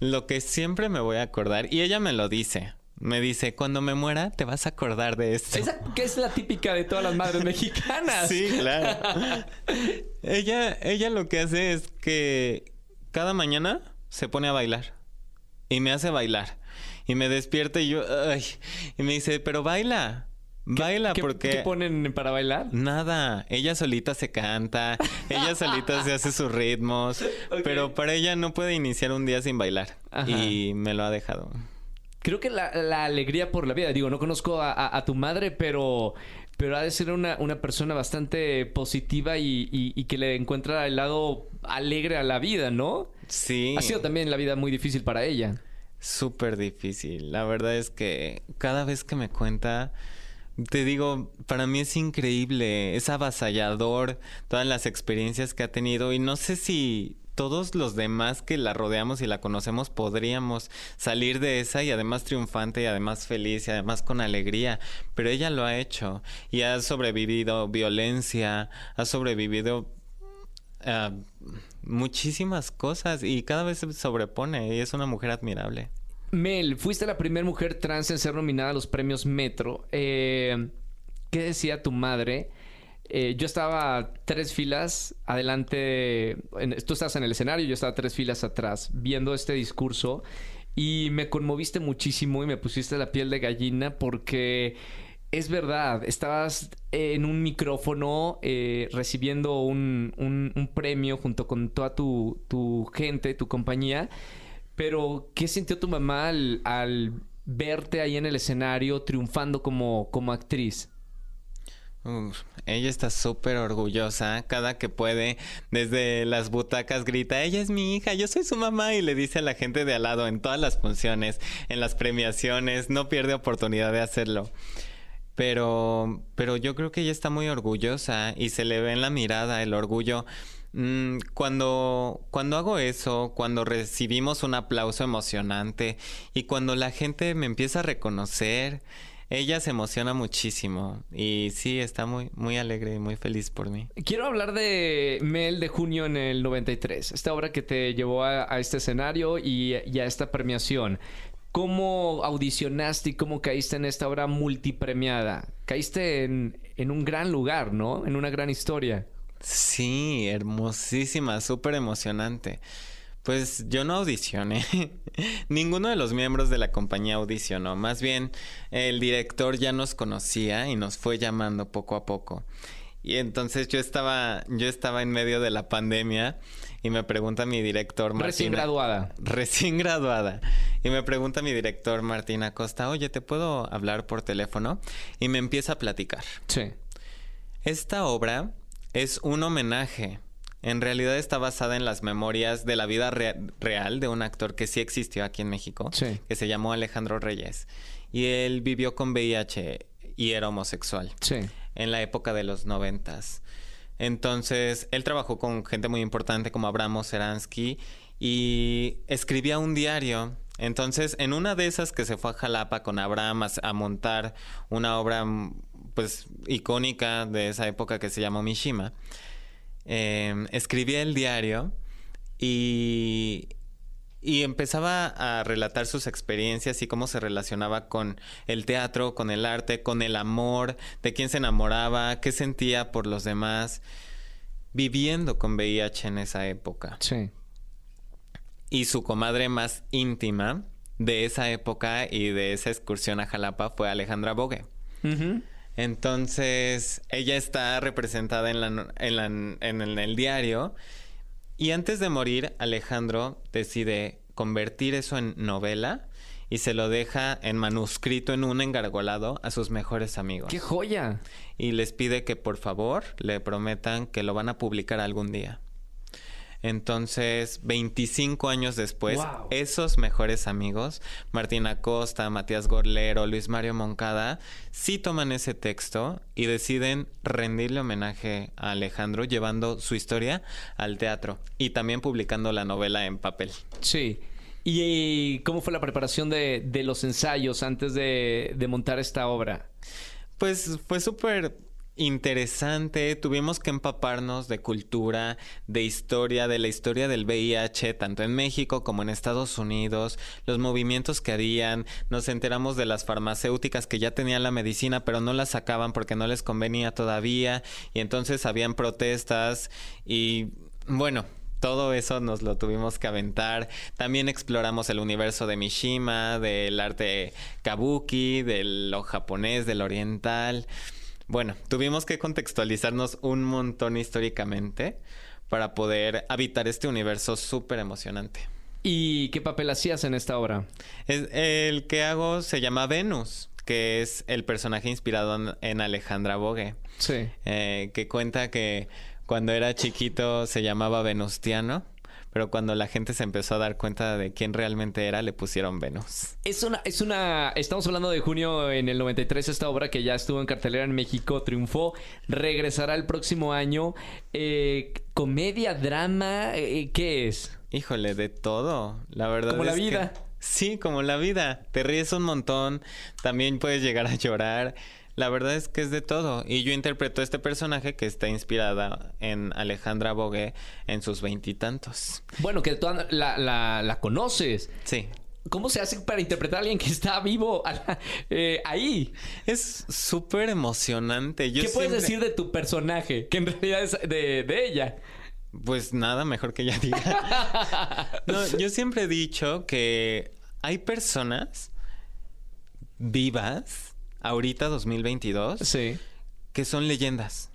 Speaker 2: Lo que siempre me voy a acordar, y ella me lo dice, me dice, cuando me muera te vas a acordar de esto.
Speaker 1: Esa que es la típica de todas las madres mexicanas.
Speaker 2: Sí, claro. ella, ella lo que hace es que cada mañana se pone a bailar. Y me hace bailar. Y me despierta y yo, ay, y me dice, pero baila. Baila porque...
Speaker 1: ¿Qué ponen para bailar?
Speaker 2: Nada, ella solita se canta, ella solita se hace sus ritmos, pero para ella no puede iniciar un día sin bailar y me lo ha dejado
Speaker 1: creo que la, alegría por la vida, digo, no conozco a, tu madre, pero, pero ha de ser una, una persona bastante positiva y, que le encuentra el lado alegre a la vida, ¿no?
Speaker 2: Sí.
Speaker 1: Ha sido también la vida muy difícil para ella.
Speaker 2: Súper difícil. La verdad es que cada vez que me cuenta, te digo, para mí es increíble, es avasallador todas las experiencias que ha tenido y no sé si todos los demás que la rodeamos y la conocemos podríamos salir de esa y además triunfante y además feliz y además con alegría. Pero ella lo ha hecho y ha sobrevivido violencia, ha sobrevivido ah, muchísimas cosas y cada vez se sobrepone y es una mujer admirable.
Speaker 1: Mel, fuiste la primera mujer trans en ser nominada a los premios Metro. Eh, ¿Qué decía tu madre? Eh, yo estaba tres filas adelante, tú estás en el escenario, yo estaba tres filas atrás viendo este discurso y me conmoviste muchísimo y me pusiste la piel de gallina porque es verdad, estabas en un micrófono eh, recibiendo un, un, premio junto con toda tu, tu, gente, tu compañía, pero ¿qué sintió tu mamá al, al verte ahí en el escenario triunfando como, como actriz?
Speaker 2: Ella está súper orgullosa. Cada que puede, desde las butacas grita, ella es mi hija, yo soy su mamá. Y le dice a la gente de al lado en todas las funciones, en las premiaciones, no pierde oportunidad de hacerlo. Pero, pero yo creo que ella está muy orgullosa y se le ve en la mirada el orgullo. Mm, cuando, cuando hago eso, cuando recibimos un aplauso emocionante y cuando la gente me empieza a reconocer, ella se emociona muchísimo y sí, está muy, muy alegre y muy feliz por mí.
Speaker 1: Quiero hablar de Mel de junio en el 93, esta obra que te llevó a, este escenario y, a esta premiación. ¿Cómo audicionaste y cómo caíste en esta obra multipremiada? Caíste en, en un gran lugar, ¿no? En una gran historia.
Speaker 2: Sí, hermosísima, súper emocionante. Pues yo no audicioné. Ninguno de los miembros de la compañía audicionó. Más bien, el director ya nos conocía y nos fue llamando poco a poco. Y entonces yo estaba, yo estaba en medio de la pandemia y me pregunta mi director
Speaker 1: Martina. Recién graduada.
Speaker 2: Recién graduada. Y me pregunta mi director Martina Costa, oye, ¿te puedo hablar por teléfono? Y me empieza a platicar.
Speaker 1: Sí.
Speaker 2: Esta obra es un homenaje en realidad está basada en las memorias de la vida real de un actor que sí existió aquí en México, que se llamó Alejandro Reyes. Y él vivió con VIH y era homosexual en la época de los noventas. Entonces, él trabajó con gente muy importante como Abramo Seransky y escribía un diario. Entonces, en una de esas que se fue a Jalapa con Abraham a, montar una obra pues icónica de esa época que se llamó Mishima, eh, escribía el diario y, y empezaba a relatar sus experiencias y cómo se relacionaba con el teatro, con el arte, con el amor, de quién se enamoraba, qué sentía por los demás, viviendo con VIH en esa época.
Speaker 1: Sí.
Speaker 2: Y su comadre más íntima de esa época y de esa excursión a Jalapa fue Alejandra Bogue. Entonces, ella está representada en, la, en, en, el diario. Y antes de morir, Alejandro decide convertir eso en novela y se lo deja en manuscrito en un engargolado a sus mejores amigos.
Speaker 1: ¡Qué joya!
Speaker 2: Y les pide que por favor le prometan que lo van a publicar algún día. Entonces, 25 años después, esos mejores amigos, Martín Acosta, Matías Gorlero, Luis Mario Moncada, sí toman ese texto y deciden rendirle homenaje a Alejandro llevando su historia al teatro y también publicando la novela en papel.
Speaker 1: Sí. ¿Y cómo fue la preparación de, los ensayos antes de, de montar esta obra?
Speaker 2: Pues fue súper interesante. Tuvimos que empaparnos de cultura, de historia, de la historia del VIH, tanto en México como en Estados Unidos, los movimientos que harían. Nos enteramos de las farmacéuticas que ya tenían la medicina, pero no la sacaban porque no les convenía todavía. Y entonces habían protestas y bueno, todo eso nos lo tuvimos que aventar. También exploramos el universo de Mishima, del arte kabuki, de lo japonés, del oriental. Bueno, tuvimos que contextualizarnos un montón históricamente para poder habitar este universo súper emocionante.
Speaker 1: ¿Y qué papel hacías en esta obra?
Speaker 2: el que hago se llama Venus, que es el personaje inspirado en Alejandra Bogue.
Speaker 1: Sí.
Speaker 2: Eh, que cuenta que cuando era chiquito se llamaba Venustiano pero cuando la gente se empezó a dar cuenta de quién realmente era, le pusieron Venus.
Speaker 1: Es una, es una, estamos hablando de junio en el 93, esta obra que ya estuvo en cartelera en México, triunfó, regresará el próximo año. Eh, comedia, drama, eh, ¿qué es?
Speaker 2: Híjole, de todo, la verdad.
Speaker 1: Como la vida.
Speaker 2: Sí, como la vida. Te ríes un montón, también puedes llegar a llorar. La verdad es que es de todo. Y yo interpreto este personaje que está inspirada en Alejandra Bogue en sus veintitantos.
Speaker 1: Bueno, que tú la, la, conoces.
Speaker 2: Sí.
Speaker 1: ¿Cómo se hace para interpretar a alguien que está vivo eh, ahí?
Speaker 2: Es súper emocionante.
Speaker 1: ¿Qué puedes decir de tu personaje? Que en realidad es de, de ella.
Speaker 2: Pues nada, mejor que ella diga. no, yo siempre he dicho que hay personas vivas ahorita 2022
Speaker 1: sí.
Speaker 2: que son leyendas.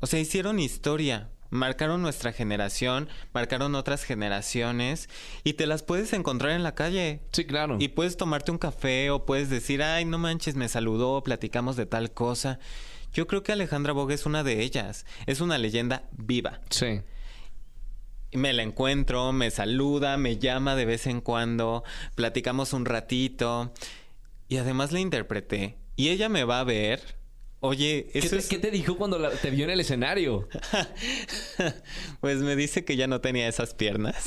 Speaker 2: O sea, hicieron historia, marcaron nuestra generación, marcaron otras generaciones y te las puedes encontrar en la calle.
Speaker 1: Sí, claro.
Speaker 2: Y puedes tomarte un café o puedes decir, ay, no manches, me saludó, platicamos de tal cosa. Yo creo que Alejandra Bogue es una de ellas. Es una leyenda viva.
Speaker 1: Sí.
Speaker 2: Me la encuentro, me saluda, me llama de vez en cuando, platicamos un ratito y además la interpreté. Y ella me va a ver Oye,
Speaker 1: ¿Qué te, ¿qué te, dijo cuando te vio en el escenario?
Speaker 2: pues me dice que ya no tenía esas piernas.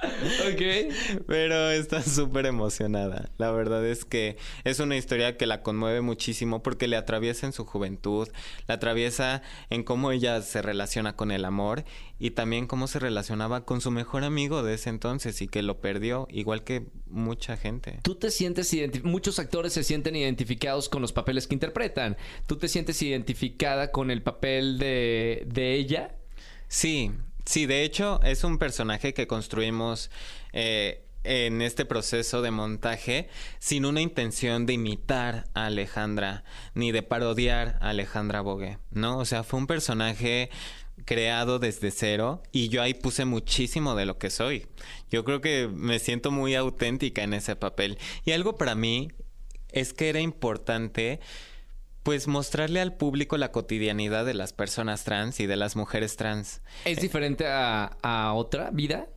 Speaker 1: ok.
Speaker 2: Pero está súper emocionada. La verdad es que es una historia que la conmueve muchísimo porque le atraviesa en su juventud, la atraviesa en cómo ella se relaciona con el amor y también cómo se relacionaba con su mejor amigo de ese entonces y que lo perdió, igual que mucha gente.
Speaker 1: ¿Tú te sientes muchos actores se sienten identificados con los papeles que interpretan? ¿Tú te sientes identificada con el papel de, de ella?
Speaker 2: Sí, sí, de hecho es un personaje que construimos eh, en este proceso de montaje sin una intención de imitar a Alejandra ni de parodiar a Alejandra Bogue, ¿no? O sea, fue un personaje creado desde cero y yo ahí puse muchísimo de lo que soy. Yo creo que me siento muy auténtica en ese papel. Y algo para mí es que era importante pues mostrarle al público la cotidianidad de las personas trans y de las mujeres trans.
Speaker 1: ¿Es diferente a, a otra vida?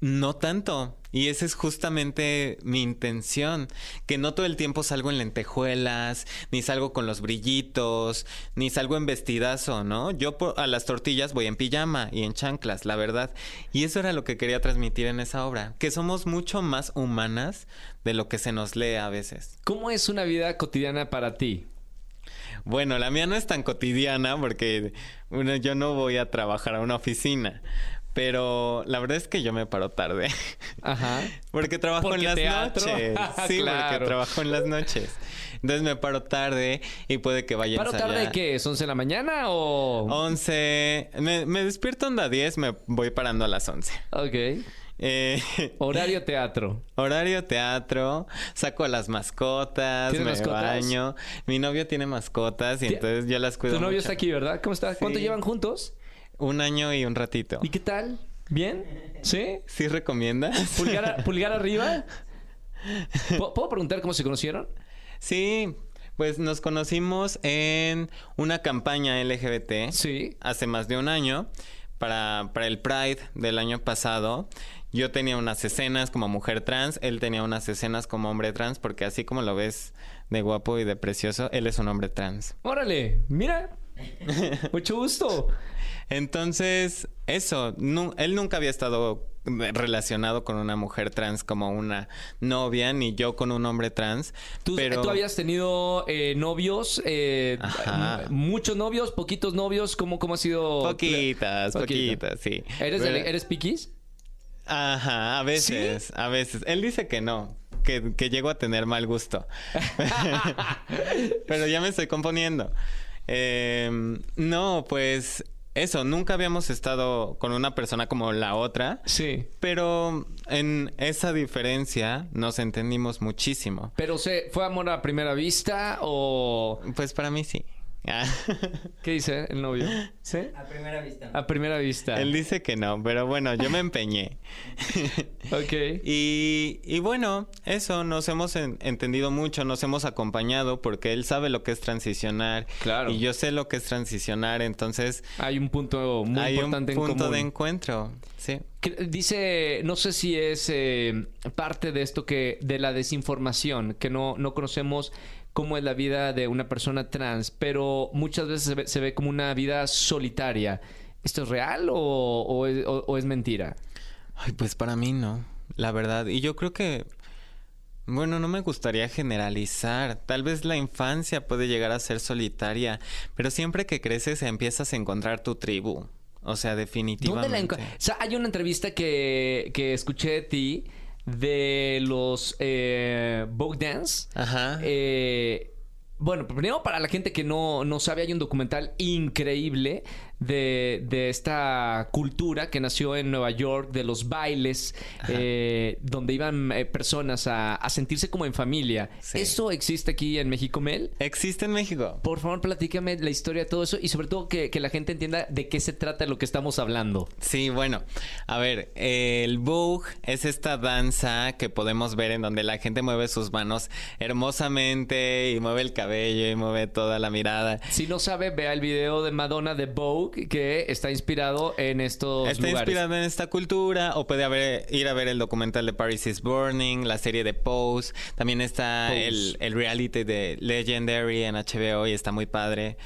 Speaker 2: No tanto. Y esa es justamente mi intención, que no todo el tiempo salgo en lentejuelas, ni salgo con los brillitos, ni salgo en vestidazo, ¿no? Yo a las tortillas voy en pijama y en chanclas, la verdad. Y eso era lo que quería transmitir en esa obra, que somos mucho más humanas de lo que se nos lee a veces.
Speaker 1: ¿Cómo es una vida cotidiana para ti?
Speaker 2: Bueno, la mía no es tan cotidiana porque yo no voy a trabajar a una oficina. Pero la verdad es que yo me paro tarde. Ajá. porque trabajo en las noches. sí, porque trabajo en las noches. Entonces me paro tarde y puede que vaya
Speaker 1: ¿Paro tarde qué? ¿Es 11 de la mañana o...?
Speaker 2: 11... Me, me despierto onda a 10, me voy parando a las 11.
Speaker 1: Ok. Eh, horario teatro.
Speaker 2: Horario teatro. Saco a las mascotas, me baño. Mi novio tiene mascotas y entonces yo las cuido.
Speaker 1: Tu novio está aquí, ¿verdad? ¿Cómo está? ¿Cuánto llevan juntos?
Speaker 2: Un año y un ratito.
Speaker 1: ¿Y qué tal? ¿Bien? ¿Sí?
Speaker 2: ¿Sí recomiendas?
Speaker 1: ¿Pulgar, pulgar arriba? ¿Puedo preguntar cómo se conocieron?
Speaker 2: Sí, pues nos conocimos en una campaña LGBT.
Speaker 1: Sí.
Speaker 2: Hace más de un año. Para, para el Pride del año pasado. Yo tenía unas escenas como mujer trans, él tenía unas escenas como hombre trans, porque así como lo ves de guapo y de precioso, él es un hombre trans.
Speaker 1: Órale, mira. Mucho gusto.
Speaker 2: Entonces, eso, él nunca había estado relacionado con una mujer trans como una novia, ni yo con un hombre trans.
Speaker 1: ¿Tú, ¿tú habías tenido eh, novios? Eh, ¿Muchos novios? ¿Poquitos novios? ¿Cómo, cómo ha sido?
Speaker 2: Poquitas, poquitas, sí.
Speaker 1: ¿Eres, ¿eres piquis?
Speaker 2: Ajá, a veces, a veces. Él dice que no, que, que llego a tener mal gusto. Pero ya me estoy componiendo. Eh, no, pues eso, nunca habíamos estado con una persona como la otra.
Speaker 1: Sí.
Speaker 2: Pero en esa diferencia nos entendimos muchísimo.
Speaker 1: ¿Pero se, fue amor a primera vista o...?
Speaker 2: Pues para mí sí.
Speaker 1: ¿Qué dice el novio?
Speaker 3: ¿Sí? A primera vista.
Speaker 1: A primera vista.
Speaker 2: Él dice que no, pero bueno, yo me empeñé.
Speaker 1: ok.
Speaker 2: Y, y, bueno, eso, nos hemos entendido mucho, nos hemos acompañado porque él sabe lo que es transicionar.
Speaker 1: Claro.
Speaker 2: Y yo sé lo que es transicionar, entonces...
Speaker 1: Hay un punto muy importante
Speaker 2: en común. punto de encuentro, sí.
Speaker 1: Dice, no sé si es eh, parte de esto que, de la desinformación, que no, no conocemos cómo es la vida de una persona trans, pero muchas veces se ve, como una vida solitaria. ¿Esto es real o, es, mentira?
Speaker 2: Ay, pues para mí no, la verdad. Y yo creo que, bueno, no me gustaría generalizar. Tal vez la infancia puede llegar a ser solitaria, pero siempre que creces empiezas a encontrar tu tribu. O sea, definitivamente.
Speaker 1: o sea, hay una entrevista que, que escuché de ti de los eh, Dance.
Speaker 2: Ajá.
Speaker 1: Eh, bueno, primero para la gente que no, no sabe, hay un documental increíble de, de esta cultura que nació en Nueva York, de los bailes, eh, donde iban eh, personas a, a sentirse como en familia.
Speaker 2: Sí.
Speaker 1: ¿Eso existe aquí en México, Mel?
Speaker 2: Existe en México.
Speaker 1: Por favor, platícame la historia de todo eso y sobre todo que, que la gente entienda de qué se trata de lo que estamos hablando.
Speaker 2: Sí, bueno, a ver, eh, el Vogue es esta danza que podemos ver en donde la gente mueve sus manos hermosamente y mueve el cabello y mueve toda la mirada.
Speaker 1: Si no sabe, vea el video de Madonna de Vogue que está inspirado en estos
Speaker 2: Está
Speaker 1: lugares.
Speaker 2: inspirado en esta cultura o puede haber, ir a ver el documental de Paris is Burning, la serie de Pose. También está
Speaker 1: Pose.
Speaker 2: el, el reality de Legendary en HBO y está muy padre.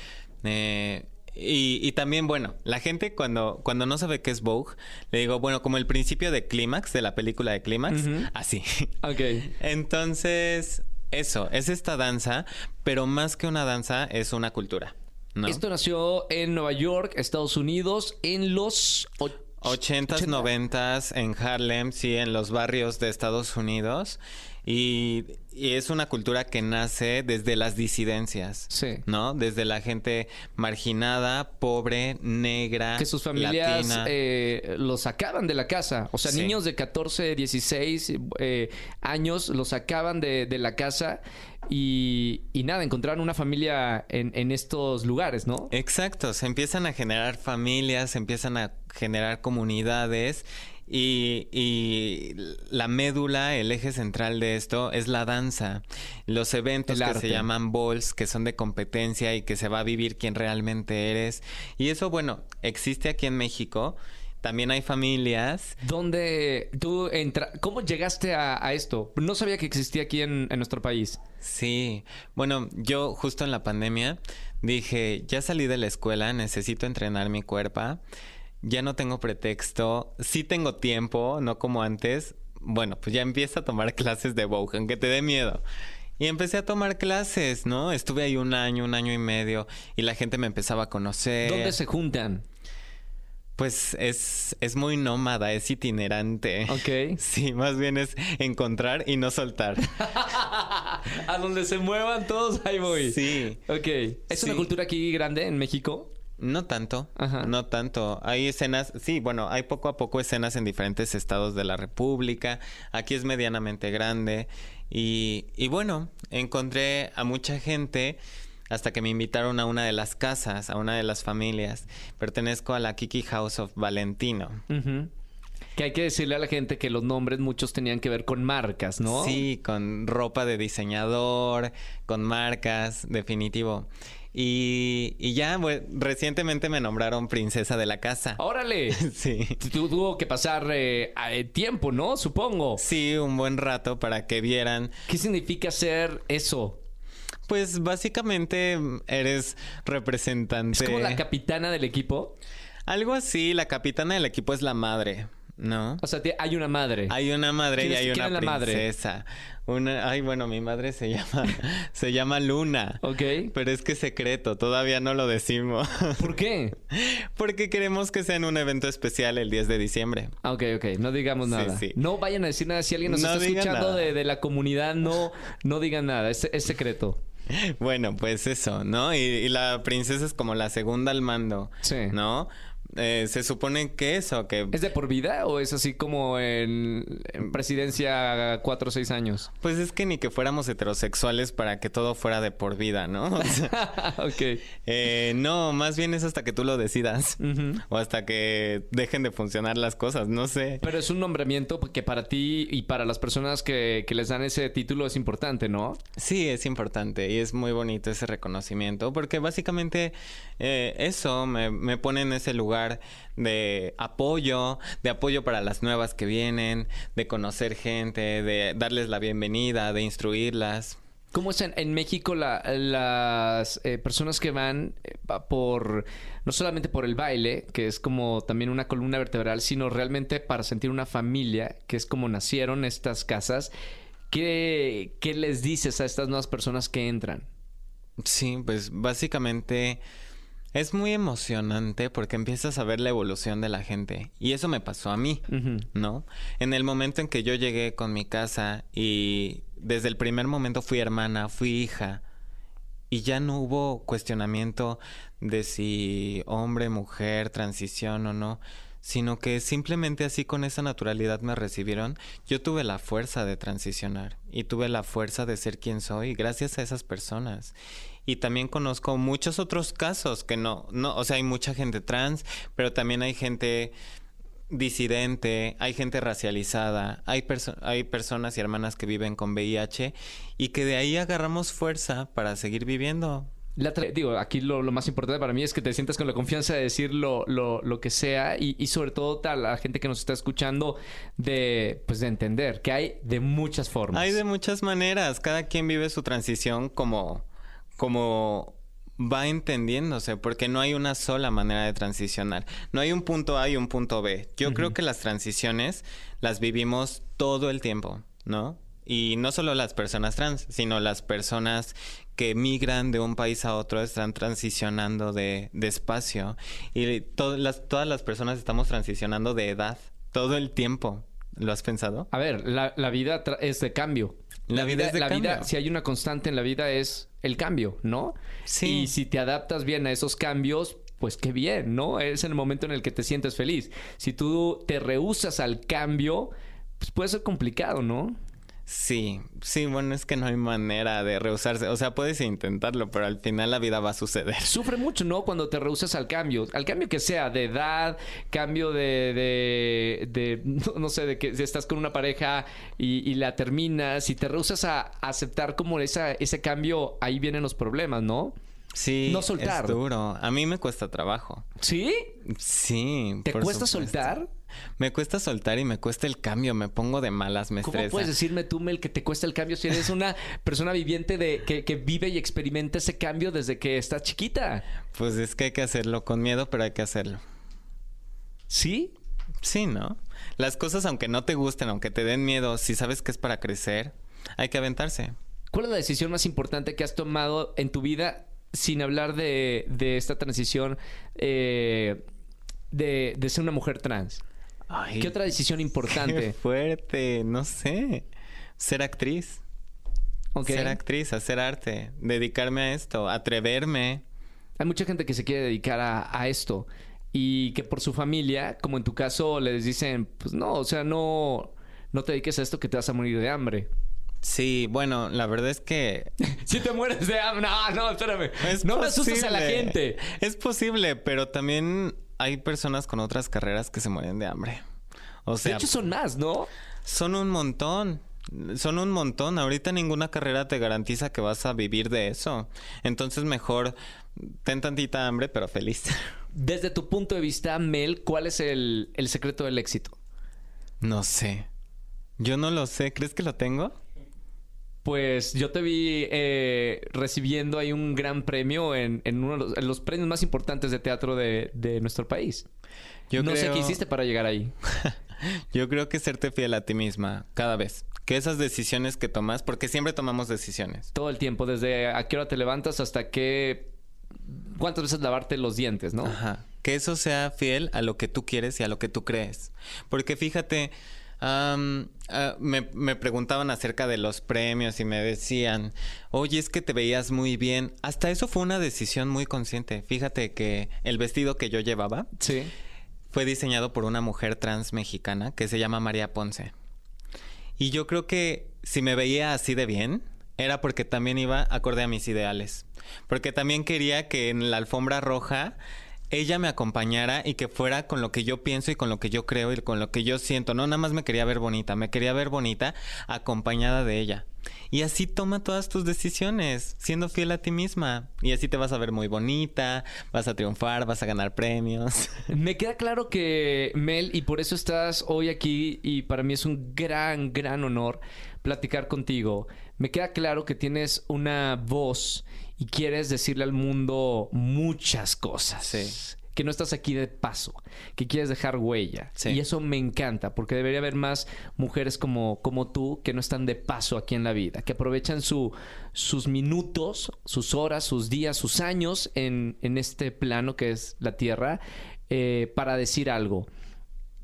Speaker 2: Eh, y, y también, bueno, la gente cuando, cuando no sabe qué es Vogue, le digo, bueno, como el principio de Clímax, de la película de Clímax, así.
Speaker 1: Ok.
Speaker 2: Entonces, eso, es esta danza, pero más que una danza, es una cultura. ¿No?
Speaker 1: Esto nació en Nueva York, Estados Unidos, en los... o-
Speaker 2: 80s, 90s en Harlem, sí, en los barrios de Estados Unidos. Y, y es una cultura que nace desde las disidencias,
Speaker 1: Sí.
Speaker 2: ¿no? Desde la gente marginada, pobre, negra,
Speaker 1: Que sus familias
Speaker 2: latina.
Speaker 1: eh, los sacaban de la casa. O sea,
Speaker 2: Sí.
Speaker 1: niños de 14, 16 eh, años los sacaban de, de la casa y, y nada, encontraron una familia en, en estos lugares, ¿no?
Speaker 2: Exacto, se empiezan a generar familias, se empiezan a generar comunidades y, y la médula, el eje central de esto es la danza. Los eventos
Speaker 1: El
Speaker 2: que
Speaker 1: arte.
Speaker 2: se llaman balls, que son de competencia y que se va a vivir quién realmente eres. Y eso, bueno, existe aquí en México. También hay familias.
Speaker 1: ¿Dónde tú entra... ¿Cómo llegaste a, a esto? No sabía que existía aquí en, en nuestro país.
Speaker 2: Sí, bueno, yo justo en la pandemia dije, ya salí de la escuela, necesito entrenar mi cuerpo, ya no tengo pretexto, sí tengo tiempo, no como antes, bueno, pues ya empiezo a tomar clases de Vogue, aunque te dé miedo. Y empecé a tomar clases, ¿no? Estuve ahí un año, un año y medio, y la gente me empezaba a conocer.
Speaker 1: ¿Dónde se juntan?
Speaker 2: Pues es, es muy nómada, es itinerante.
Speaker 1: Ok.
Speaker 2: Sí, más bien es encontrar y no soltar.
Speaker 1: a donde se muevan todos, ahí voy.
Speaker 2: Sí.
Speaker 1: Ok. ¿Es una cultura aquí grande en México?
Speaker 2: No tanto,
Speaker 1: Ajá.
Speaker 2: no tanto. Hay escenas, sí, bueno, hay poco a poco escenas en diferentes estados de la República. Aquí es medianamente grande. Y, y bueno, encontré a mucha gente hasta que me invitaron a una de las casas, a una de las familias. Pertenezco a la Kiki House of Valentino.
Speaker 1: Que hay que decirle a la gente que los nombres muchos tenían que ver con marcas, ¿no?
Speaker 2: Sí, con ropa de diseñador, con marcas, definitivo. Y, y ya, recientemente me nombraron princesa de la casa.
Speaker 1: ¡Órale!
Speaker 2: Sí.
Speaker 1: Tu- Tuvo que pasar eh, eh, tiempo, ¿no? Supongo.
Speaker 2: Sí, un buen rato para que vieran.
Speaker 1: ¿Qué significa ser eso?
Speaker 2: Pues básicamente eres representante.
Speaker 1: ¿Es como la capitana del equipo?
Speaker 2: Algo así, la capitana del equipo es la madre, ¿no?
Speaker 1: O sea, hay una madre.
Speaker 2: Hay una madre y
Speaker 1: ¿Quién es-
Speaker 2: hay una
Speaker 1: es la madre?
Speaker 2: Una, ay, bueno, mi madre se llama, se llama Luna.
Speaker 1: Ok.
Speaker 2: Pero es que es secreto, todavía no lo decimos.
Speaker 1: ¿Por qué?
Speaker 2: Porque queremos que sea en un evento especial el 10 de diciembre.
Speaker 1: Ah, Ok, ok, no digamos
Speaker 2: Sí,
Speaker 1: nada.
Speaker 2: sí.
Speaker 1: No vayan a decir nada. Si alguien nos
Speaker 2: No
Speaker 1: está escuchando de, de la comunidad, no, no digan nada. Es, es secreto.
Speaker 2: Bueno, pues eso, ¿no? Y, y la princesa es como la segunda al mando,
Speaker 1: Sí.
Speaker 2: ¿no? Eh, se supone que eso, que
Speaker 1: ¿Es de por vida o es así como en, en presidencia cuatro o seis años?
Speaker 2: pues es que ni que fuéramos heterosexuales para que todo fuera de por vida, ¿no? O sea,
Speaker 1: ok.
Speaker 2: eh, no, más bien es hasta que tú lo decidas o hasta que dejen de funcionar las cosas, no sé.
Speaker 1: Pero es un nombramiento que para ti y para las personas que, que les dan ese título es importante, ¿no?
Speaker 2: Sí, es importante y es muy bonito ese reconocimiento porque básicamente eh, eso me, me pone en ese lugar de apoyo, de apoyo para las nuevas que vienen, de conocer gente, de darles la bienvenida, de instruirlas.
Speaker 1: ¿Cómo es en, en México la- las eh, personas que van eh, por, no solamente por el baile, que es como también una columna vertebral, sino realmente para sentir una familia, que es como nacieron estas casas? ¿Qué, qué les dices a estas nuevas personas que entran?
Speaker 2: Sí, pues básicamente es muy emocionante porque empiezas a ver la evolución de la gente y eso me pasó a mí. ¿no? En el momento en que yo llegué con mi casa y desde el primer momento fui hermana, fui hija y ya no hubo cuestionamiento de si hombre, mujer, transición o no, sino que simplemente así con esa naturalidad me recibieron, yo tuve la fuerza de transicionar y tuve la fuerza de ser quien soy gracias a esas personas. Y también conozco muchos otros casos que no, no, o sea, hay mucha gente trans, pero también hay gente disidente, hay gente racializada, hay, hay personas y hermanas que viven con VIH y que de ahí agarramos fuerza para seguir viviendo.
Speaker 1: digo, aquí lo, más importante para mí es que te sientas con la confianza de decir lo, lo, que sea y, sobre todo a la gente que nos está escuchando de, pues de entender que hay de muchas formas.
Speaker 2: Hay de muchas maneras. Cada quien vive su transición como, como va entendiéndose, porque no hay una sola manera de transicionar. No hay un punto A y un punto B. Yo creo que las transiciones las vivimos todo el tiempo, ¿no? Y no solo las personas trans, sino las personas que migran de un país a otro están transicionando de, de espacio. Y las, todas las personas estamos transicionando de edad todo el tiempo. ¿Lo has pensado?
Speaker 1: A ver, la, la vida es de cambio. La, vida, es de la vida, si hay una constante en la vida es el cambio, ¿no? Sí. Y si te adaptas bien a esos cambios, pues qué bien, ¿no? Es el momento en el que te sientes feliz. Si tú te rehusas al cambio, pues puede ser complicado, ¿no?
Speaker 2: Sí, sí, bueno, es que no hay manera de rehusarse. O sea, puedes intentarlo, pero al final la vida va a suceder.
Speaker 1: Sufre mucho, ¿no? Cuando te rehusas al cambio. Al cambio que sea, de edad, cambio de. de, no, sé, de que estás con una pareja y, la terminas y te rehusas a, aceptar como esa, ese cambio, ahí vienen los problemas, ¿no?
Speaker 2: Sí, no soltar. es duro. A mí me cuesta trabajo.
Speaker 1: ¿Sí?
Speaker 2: Sí.
Speaker 1: ¿Te cuesta soltar?
Speaker 2: Me cuesta soltar y me cuesta el cambio, me pongo de malas, me
Speaker 1: ¿Cómo puedes decirme tú, Mel, que te cuesta el cambio si eres una persona viviente de que, que, vive y experimenta ese cambio desde que estás chiquita?
Speaker 2: Pues es que hay que hacerlo con miedo, pero hay que hacerlo.
Speaker 1: ¿Sí?
Speaker 2: Sí, ¿no? Las cosas, aunque no te gusten, aunque te den miedo, si sabes que es para crecer, hay que aventarse.
Speaker 1: ¿Cuál es la decisión más importante que has tomado en tu vida sin hablar de, de esta transición eh, de, de ser una mujer trans? ¿Qué otra decisión importante?
Speaker 2: Qué fuerte, no sé. Ser actriz. Ser actriz, hacer arte, dedicarme a esto, atreverme.
Speaker 1: Hay mucha gente que se quiere dedicar a, esto y que por su familia, como en tu caso, les dicen, pues no, o sea, no, no te dediques a esto que te vas a morir de hambre.
Speaker 2: Sí, bueno, la verdad es que...
Speaker 1: si te mueres de hambre, no, no, espérame. no me asustes a la gente.
Speaker 2: Es posible, pero también hay personas con otras carreras que se mueren de hambre.
Speaker 1: O sea, de hecho son más, ¿no?
Speaker 2: Son un montón. Son un montón. Ahorita ninguna carrera te garantiza que vas a vivir de eso. Entonces mejor ten tantita hambre, pero feliz.
Speaker 1: Desde tu punto de vista, Mel, ¿cuál es el, el secreto del éxito?
Speaker 2: No sé. Yo no lo sé. ¿Crees que lo tengo?
Speaker 1: Pues yo te vi eh, recibiendo ahí un gran premio en, uno de los, premios más importantes de teatro de, nuestro país. Yo no sé qué hiciste para llegar ahí.
Speaker 2: yo creo que serte fiel a ti misma cada vez. Que esas decisiones que tomas, porque siempre tomamos decisiones.
Speaker 1: Todo el tiempo, desde a qué hora te levantas hasta qué... ¿Cuántas veces lavarte los dientes, no?
Speaker 2: Ajá. Que eso sea fiel a lo que tú quieres y a lo que tú crees. Porque fíjate Ah, me, me, preguntaban acerca de los premios y me decían, oye, es que te veías muy bien. Hasta eso fue una decisión muy consciente. Fíjate que el vestido que yo llevaba fue diseñado por una mujer trans mexicana que se llama María Ponce. Y yo creo que si me veía así de bien, era porque también iba acorde a mis ideales. Porque también quería que en la alfombra roja ella me acompañara y que fuera con lo que yo pienso y con lo que yo creo y con lo que yo siento. No, nada más me quería ver bonita, me quería ver bonita acompañada de ella. Y así toma todas tus decisiones, siendo fiel a ti misma. Y así te vas a ver muy bonita, vas a triunfar, vas a ganar premios.
Speaker 1: Me queda claro que, Mel, y por eso estás hoy aquí, y para mí es un gran, gran honor platicar contigo. Me queda claro que tienes una voz y quieres decirle al mundo muchas cosas. Que no estás aquí de paso, que quieres dejar huella. Y eso me encanta, porque debería haber más mujeres como, como tú que no están de paso aquí en la vida, que aprovechan su, sus minutos, sus horas, sus días, sus años en, este plano que es la Tierra eh, para decir algo.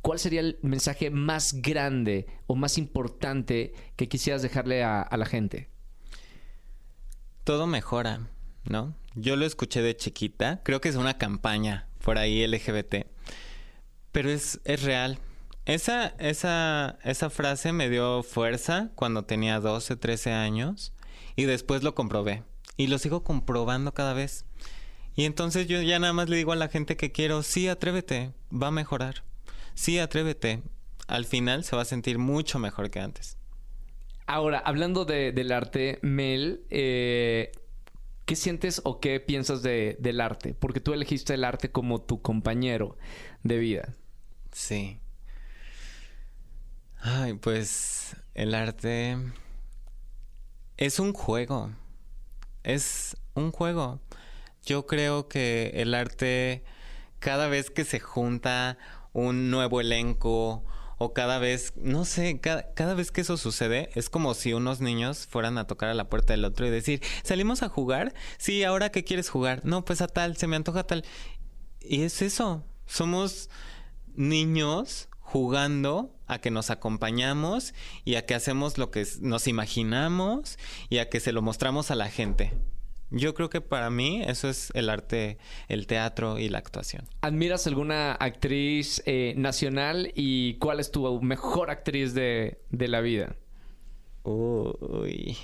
Speaker 1: ¿Cuál sería el mensaje más grande o más importante que quisieras dejarle a la gente?
Speaker 2: Todo mejora. ¿no? Yo lo escuché de chiquita, creo que es una campaña por ahí LGBT, pero es, es real. Esa, esa, esa frase me dio fuerza cuando tenía 12, 13 años y después lo comprobé y lo sigo comprobando cada vez. Y entonces yo ya nada más le digo a la gente que quiero, sí, atrévete, va a mejorar. Sí, atrévete. Al final se va a sentir mucho mejor que antes.
Speaker 1: Ahora, hablando del arte, Mel, eh, ¿qué sientes o qué piensas de, del arte? Porque tú elegiste el arte como tu compañero de vida.
Speaker 2: Sí. Ay, pues el arte es un juego. Es un juego. Yo creo que el arte, cada vez que se junta un nuevo elenco, o cada vez, no sé, cada, vez que eso sucede, es como si unos niños fueran a tocar a la puerta del otro y decir, ¿salimos a jugar? Sí, ahora qué quieres jugar? No, pues a tal, se me antoja tal. Y es eso, somos niños jugando a que nos acompañamos y a que hacemos lo que nos imaginamos y a que se lo mostramos a la gente. Yo creo que para mí eso es el arte, el teatro y la actuación.
Speaker 1: ¿Admiras alguna actriz eh, nacional y cuál es tu mejor actriz de, la vida?
Speaker 2: Uy.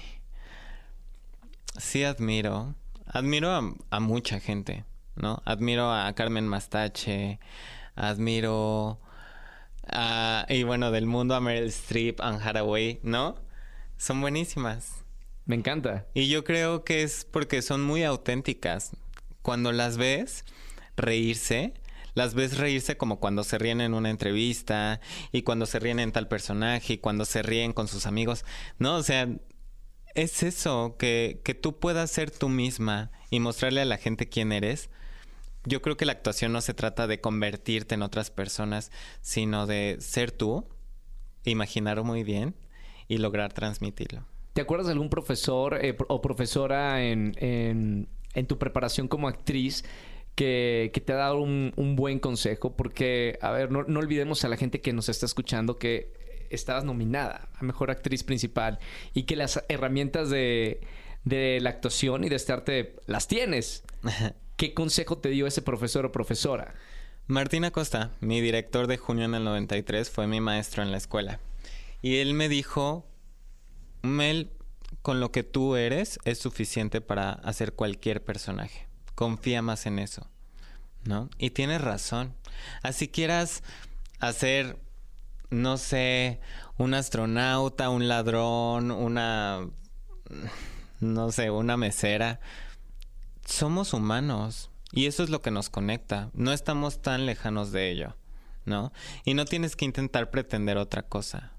Speaker 2: Sí admiro. Admiro a, mucha gente, ¿no? Admiro a Carmen Mastache, admiro a... Y bueno, del mundo a Meryl Streep, Anne Hathaway, ¿no? Son buenísimas.
Speaker 1: Me encanta.
Speaker 2: Y yo creo que es porque son muy auténticas. Cuando las ves reírse, las ves reírse como cuando se ríen en una entrevista y cuando se ríen en tal personaje y cuando se ríen con sus amigos. No, o sea, es eso, que, que tú puedas ser tú misma y mostrarle a la gente quién eres. Yo creo que la actuación no se trata de convertirte en otras personas, sino de ser tú, imaginar muy bien y lograr transmitirlo.
Speaker 1: ¿Te acuerdas de algún profesor eh, o profesora en, en, tu preparación como actriz que, te ha dado un, buen consejo? Porque, a ver, no, olvidemos a la gente que nos está escuchando que estabas nominada a Mejor Actriz Principal y que las herramientas de, de la actuación y de este arte las tienes. ¿Qué consejo te dio ese profesor o profesora?
Speaker 2: Martín Acosta, mi director de junio en el 93, fue mi maestro en la escuela. Y él me dijo Mel, con lo que tú eres es suficiente para hacer cualquier personaje. Confía más en eso, ¿no? Y tienes razón. Así quieras hacer, no sé, un astronauta, un ladrón, una, no sé, una mesera. Somos humanos y eso es lo que nos conecta. No estamos tan lejanos de ello, ¿no? Y no tienes que intentar pretender otra cosa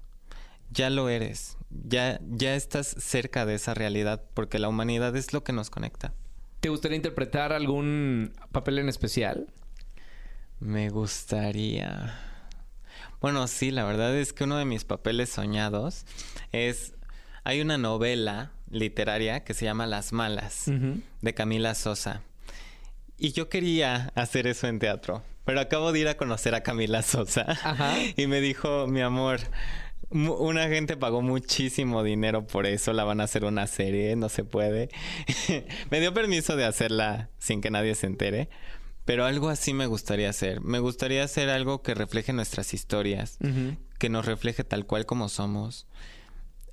Speaker 2: ya lo eres, ya, ya estás cerca de esa realidad porque la humanidad es lo que nos conecta.
Speaker 1: ¿Te gustaría interpretar algún papel en especial?
Speaker 2: Me gustaría... Bueno, sí, la verdad es que uno de mis papeles soñados es... Hay una novela literaria que se llama Las Malas, de Camila Sosa. Y yo quería hacer eso en teatro, pero acabo de ir a conocer a Camila Sosa. Y me dijo, mi amor, una gente pagó muchísimo dinero por eso, la van a hacer una serie, no se puede. me dio permiso de hacerla sin que nadie se entere, pero algo así me gustaría hacer. Me gustaría hacer algo que refleje nuestras historias, que nos refleje tal cual como somos.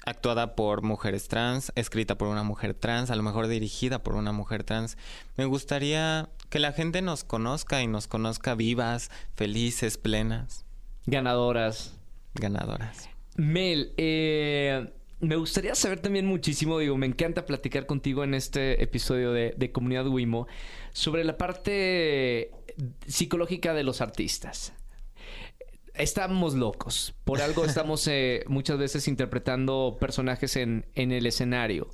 Speaker 2: Actuada por mujeres trans, escrita por una mujer trans, a lo mejor dirigida por una mujer trans. Me gustaría que la gente nos conozca y nos conozca vivas, felices, plenas.
Speaker 1: Ganadoras.
Speaker 2: Ganadoras.
Speaker 1: Mel, eh, me gustaría saber también muchísimo, digo, me encanta platicar contigo en este episodio de, Comunidad Wimo sobre la parte psicológica de los artistas. Estamos locos, por algo estamos eh, muchas veces interpretando personajes en, el escenario.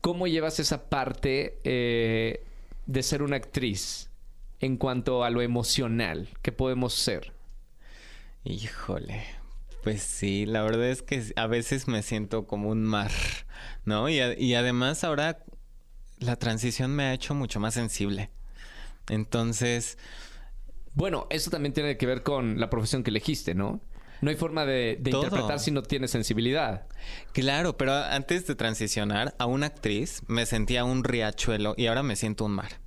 Speaker 1: ¿Cómo llevas esa parte eh, de ser una actriz en cuanto a lo emocional que podemos ser?
Speaker 2: Híjole, pues sí, la verdad es que a veces me siento como un mar, ¿no? Y, y además ahora la transición me ha hecho mucho más sensible. Entonces...
Speaker 1: Bueno, eso también tiene que ver con la profesión que elegiste, ¿no? No hay forma de, interpretar si no tienes sensibilidad.
Speaker 2: Claro, pero antes de transicionar a una actriz me sentía un riachuelo y ahora me siento un mar.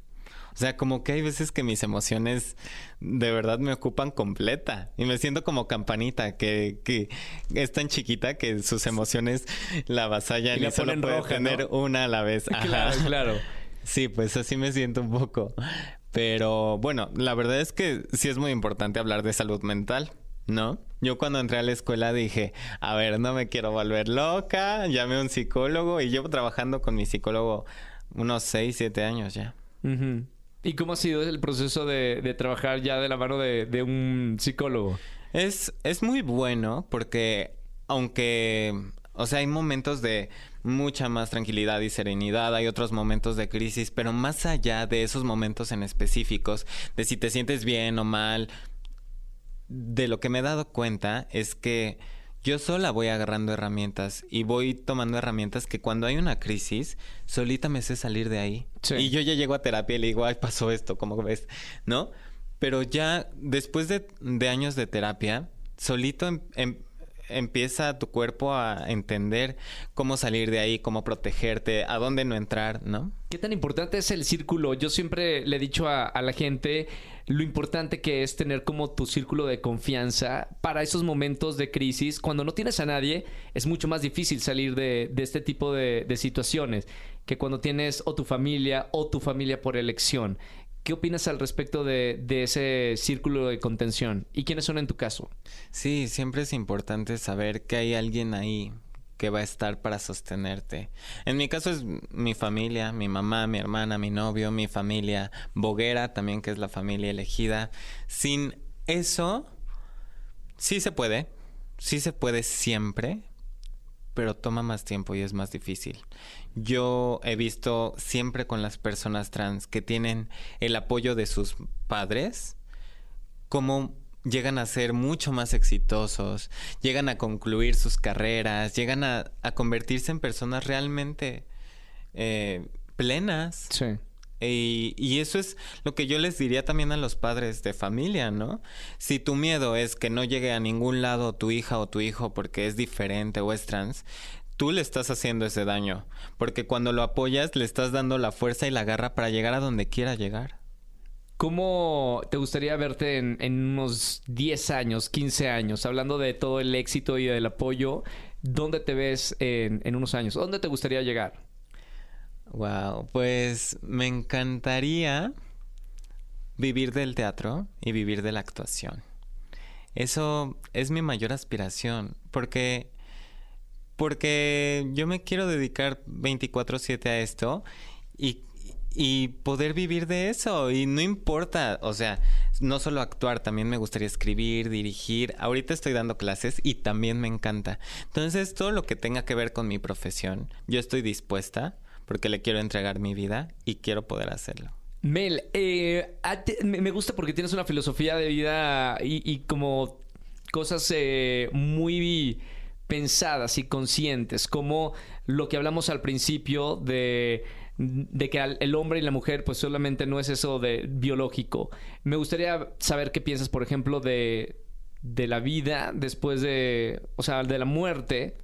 Speaker 2: O sea, como que hay veces que mis emociones de verdad me ocupan completa y me siento como campanita que, que es tan chiquita que sus emociones la avasallan y, y solo puede tener una a la vez.
Speaker 1: Claro, claro.
Speaker 2: Sí, pues así me siento un poco. Pero bueno, la verdad es que sí es muy importante hablar de salud mental, ¿no? Yo cuando entré a la escuela dije, a ver, no me quiero volver loca, llamé a un psicólogo y llevo trabajando con mi psicólogo unos 6, 7 años ya.
Speaker 1: ¿Y cómo ha sido el proceso de, trabajar ya de la mano de, de un psicólogo?
Speaker 2: Es, es muy bueno porque aunque, o sea, hay momentos de mucha más tranquilidad y serenidad, hay otros momentos de crisis, pero más allá de esos momentos en específicos, de si te sientes bien o mal, de lo que me he dado cuenta es que yo sola voy agarrando herramientas y voy tomando herramientas que cuando hay una crisis, solita me sé salir de ahí. Y yo ya llego a terapia y le digo, ay, pasó esto, ¿cómo ves? ¿No? Pero ya después de, años de terapia, solito en, em, empieza tu cuerpo a entender cómo salir de ahí, cómo protegerte, a dónde no entrar, ¿no?
Speaker 1: ¿Qué tan importante es el círculo? Yo siempre le he dicho a, la gente lo importante que es tener como tu círculo de confianza para esos momentos de crisis. Cuando no tienes a nadie, es mucho más difícil salir de, este tipo de, situaciones que cuando tienes o tu familia o tu familia por elección. ¿Qué opinas al respecto de, ese círculo de contención? ¿Y quiénes son en tu caso?
Speaker 2: Sí, siempre es importante saber que hay alguien ahí que va a estar para sostenerte. En mi caso es mi familia, mi mamá, mi hermana, mi novio, mi familia, Boguera también, que es la familia elegida. Sin eso, sí se puede, sí se puede siempre, pero toma más tiempo y es más difícil. Yo he visto siempre con las personas trans que tienen el apoyo de sus padres, cómo llegan a ser mucho más exitosos, llegan a concluir sus carreras, llegan a, convertirse en personas realmente eh, plenas.
Speaker 1: Sí.
Speaker 2: Y, eso es lo que yo les diría también a los padres de familia, ¿no? Si tu miedo es que no llegue a ningún lado tu hija o tu hijo porque es diferente o es trans, tú le estás haciendo ese daño. Porque cuando lo apoyas, le estás dando la fuerza y la garra para llegar a donde quiera llegar.
Speaker 1: ¿Cómo te gustaría verte en, unos 10 años, 15 años, hablando de todo el éxito y del apoyo? ¿Dónde te ves en unos años? ¿Dónde te gustaría llegar?
Speaker 2: Wow, pues me encantaría vivir del teatro y vivir de la actuación. Eso es mi mayor aspiración, porque porque yo me quiero dedicar 24/7 a esto y, y poder vivir de eso. Y no importa, o sea, no solo actuar, también me gustaría escribir, dirigir. Ahorita estoy dando clases y también me encanta. Entonces, todo lo que tenga que ver con mi profesión, yo estoy dispuesta porque le quiero entregar mi vida y quiero poder hacerlo.
Speaker 1: Mel, eh, me gusta porque tienes una filosofía de vida y, como cosas eh, muy pensadas y conscientes, como lo que hablamos al principio de, que el hombre y la mujer pues solamente no es eso de biológico. Me gustaría saber qué piensas, por ejemplo, de, de la vida después de, o sea, de la muerte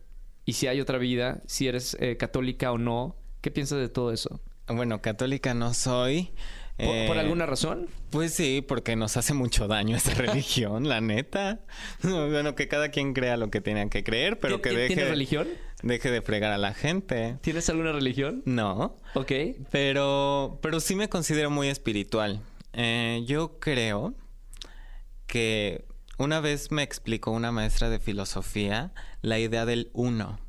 Speaker 1: y si hay otra vida, si eres eh, católica o no. ¿Qué piensas de todo eso?
Speaker 2: Bueno, católica no soy.
Speaker 1: ¿Por, eh, alguna razón?
Speaker 2: Pues sí, porque nos hace mucho daño esta religión, la neta. Bueno, que cada quien crea lo que tenga que creer, pero que deje...
Speaker 1: ¿Tienes religión?
Speaker 2: Deje de fregar a la gente.
Speaker 1: ¿Tienes alguna religión?
Speaker 2: No.
Speaker 1: Ok.
Speaker 2: Pero, pero sí me considero muy espiritual. Eh, yo creo que una vez me explicó una maestra de filosofía la idea del uno.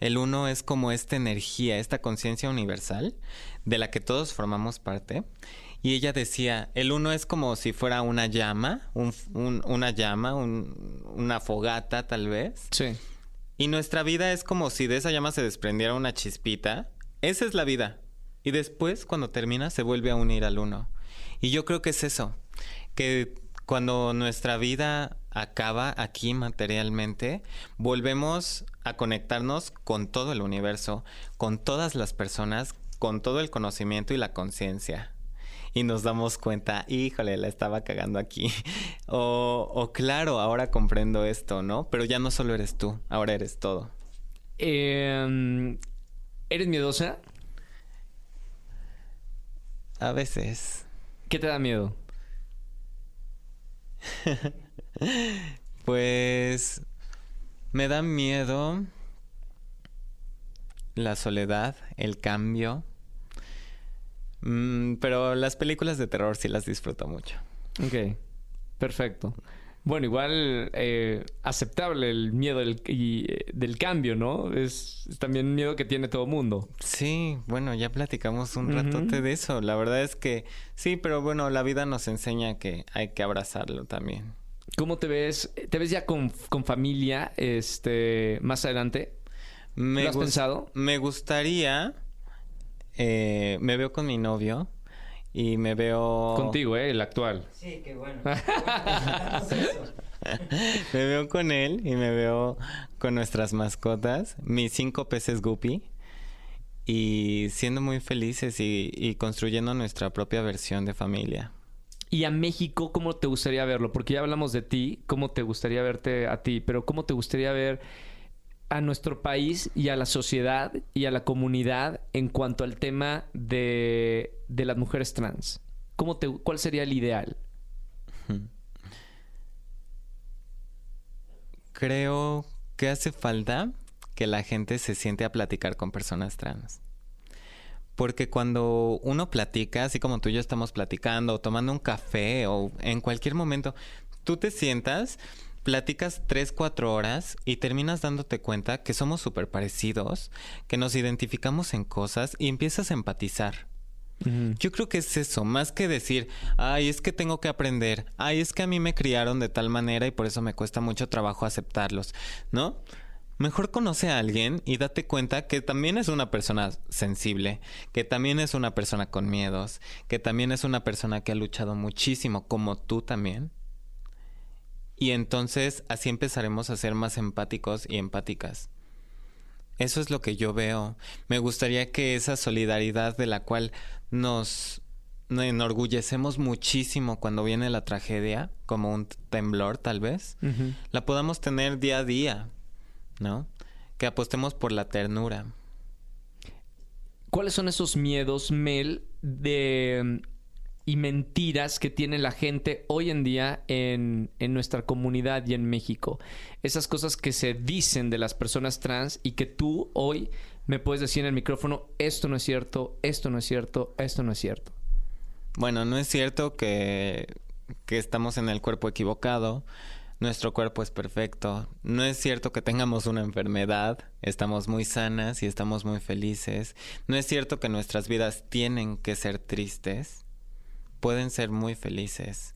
Speaker 2: El uno es como esta energía, esta conciencia universal de la que todos formamos parte. Y ella decía, el uno es como si fuera una llama, una llama, una fogata tal vez.
Speaker 1: Sí.
Speaker 2: Y nuestra vida es como si de esa llama se desprendiera una chispita. Esa es la vida. Y después, cuando termina, se vuelve a unir al uno. Y yo creo que es eso, que cuando nuestra vida acaba aquí materialmente, volvemos a conectarnos con todo el universo, con todas las personas, con todo el conocimiento y la conciencia. y nos damos cuenta, híjole, la estaba cagando aquí. O, o claro, ahora comprendo esto, ¿no? Pero ya no solo eres tú, ahora eres todo.
Speaker 1: Em, ¿Eres miedosa?
Speaker 2: A veces.
Speaker 1: ¿Qué te da miedo?
Speaker 2: pues me da miedo la soledad, el cambio. Mm, pero las películas de terror sí las disfruto mucho.
Speaker 1: Ok, perfecto. Bueno, igual eh, aceptable el miedo del, y, eh, del cambio, ¿no? Es, también un miedo que tiene todo mundo.
Speaker 2: Sí, bueno, ya platicamos un ratote de eso. La verdad es que sí, pero bueno, la vida nos enseña que hay que abrazarlo también.
Speaker 1: ¿Cómo te ves? ¿Te ves ya con, con familia este, más adelante?
Speaker 2: Me
Speaker 1: ¿Lo has pensado?
Speaker 2: Me gustaría. Eh, me veo con mi novio. Y me veo.
Speaker 1: Contigo, ¿eh? El actual.
Speaker 3: Sí, qué bueno.
Speaker 2: me veo con él y me veo con nuestras mascotas, mis cinco peces guppy. Y siendo muy felices y, y construyendo nuestra propia versión de familia.
Speaker 1: Y a México, ¿cómo te gustaría verlo? Porque ya hablamos de ti, ¿cómo te gustaría verte a ti? Pero ¿cómo te gustaría ver a nuestro país y a la sociedad y a la comunidad en cuanto al tema de, de las mujeres trans? ¿Cómo te, ¿Cuál sería el ideal?
Speaker 2: Creo que hace falta que la gente se siente a platicar con personas trans. Porque cuando uno platica, así como tú y yo estamos platicando, o tomando un café, o en cualquier momento, tú te sientas platicas tres, cuatro horas y terminas dándote cuenta que somos súper parecidos, que nos identificamos en cosas y empiezas a empatizar. Yo creo que es eso, más que decir, ay, es que tengo que aprender, ay, es que a mí me criaron de tal manera y por eso me cuesta mucho trabajo aceptarlos, ¿no? Mejor conoce a alguien y date cuenta que también es una persona sensible, que también es una persona con miedos, que también es una persona que ha luchado muchísimo, como tú también y entonces así empezaremos a ser más empáticos y empáticas. Eso es lo que yo veo. Me gustaría que esa solidaridad de la cual nos enorgullecemos muchísimo cuando viene la tragedia, como un temblor tal vez, la podamos tener día a día, ¿no? Que apostemos por la ternura.
Speaker 1: ¿Cuáles son esos miedos, Mel, de y mentiras que tiene la gente hoy en día en, nuestra comunidad y en México. Esas cosas que se dicen de las personas trans y que tú hoy me puedes decir en el micrófono, esto no es cierto, esto no es cierto, esto no es cierto.
Speaker 2: Bueno, no es cierto que, que estamos en el cuerpo equivocado. Nuestro cuerpo es perfecto. No es cierto que tengamos una enfermedad. Estamos muy sanas y estamos muy felices. No es cierto que nuestras vidas tienen que ser tristes pueden ser muy felices.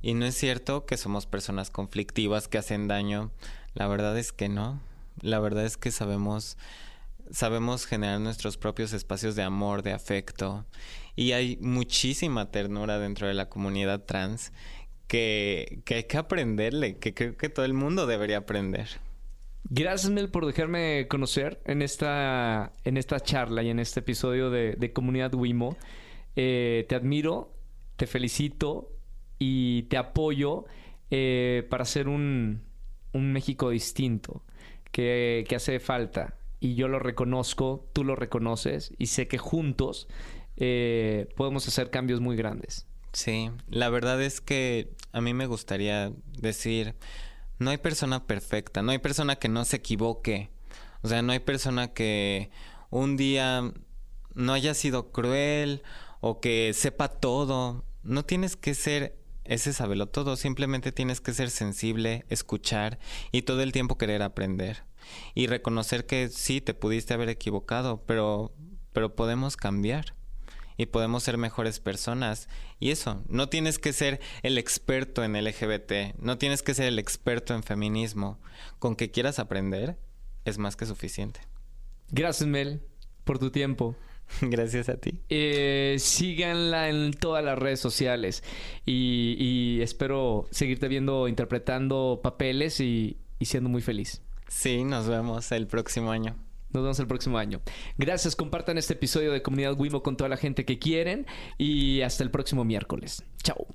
Speaker 2: Y no es cierto que somos personas conflictivas que hacen daño. La verdad es que no. La verdad es que sabemos sabemos generar nuestros propios espacios de amor, de afecto. Y hay muchísima ternura dentro de la comunidad trans que, que hay que aprenderle, que creo que todo el mundo debería aprender.
Speaker 1: Gracias, Mel, por dejarme conocer en esta, en esta charla y en este episodio de, Comunidad Wimo. Eh, te admiro, te felicito y te apoyo eh, para ser un, México distinto que, hace falta. Y yo lo reconozco, tú lo reconoces y sé que juntos eh, podemos hacer cambios muy grandes.
Speaker 2: Sí, la verdad es que a mí me gustaría decir, no hay persona perfecta, no hay persona que no se equivoque. O sea, no hay persona que un día no haya sido cruel o que sepa todo. No tienes que ser ese sabelo todo, simplemente tienes que ser sensible, escuchar y todo el tiempo querer aprender. Y reconocer que sí, te pudiste haber equivocado, pero, pero podemos cambiar y podemos ser mejores personas. Y eso, no tienes que ser el experto en LGBT, no tienes que ser el experto en feminismo. Con que quieras aprender, es más que suficiente.
Speaker 1: Gracias, Mel, por tu tiempo.
Speaker 2: Gracias a ti.
Speaker 1: Eh, síganla en todas las redes sociales y, espero seguirte viendo interpretando papeles y, y siendo muy feliz.
Speaker 2: Sí, nos vemos el próximo año.
Speaker 1: Nos vemos el próximo año. Gracias, compartan este episodio de Comunidad Wimo con toda la gente que quieren y hasta el próximo miércoles. Chao.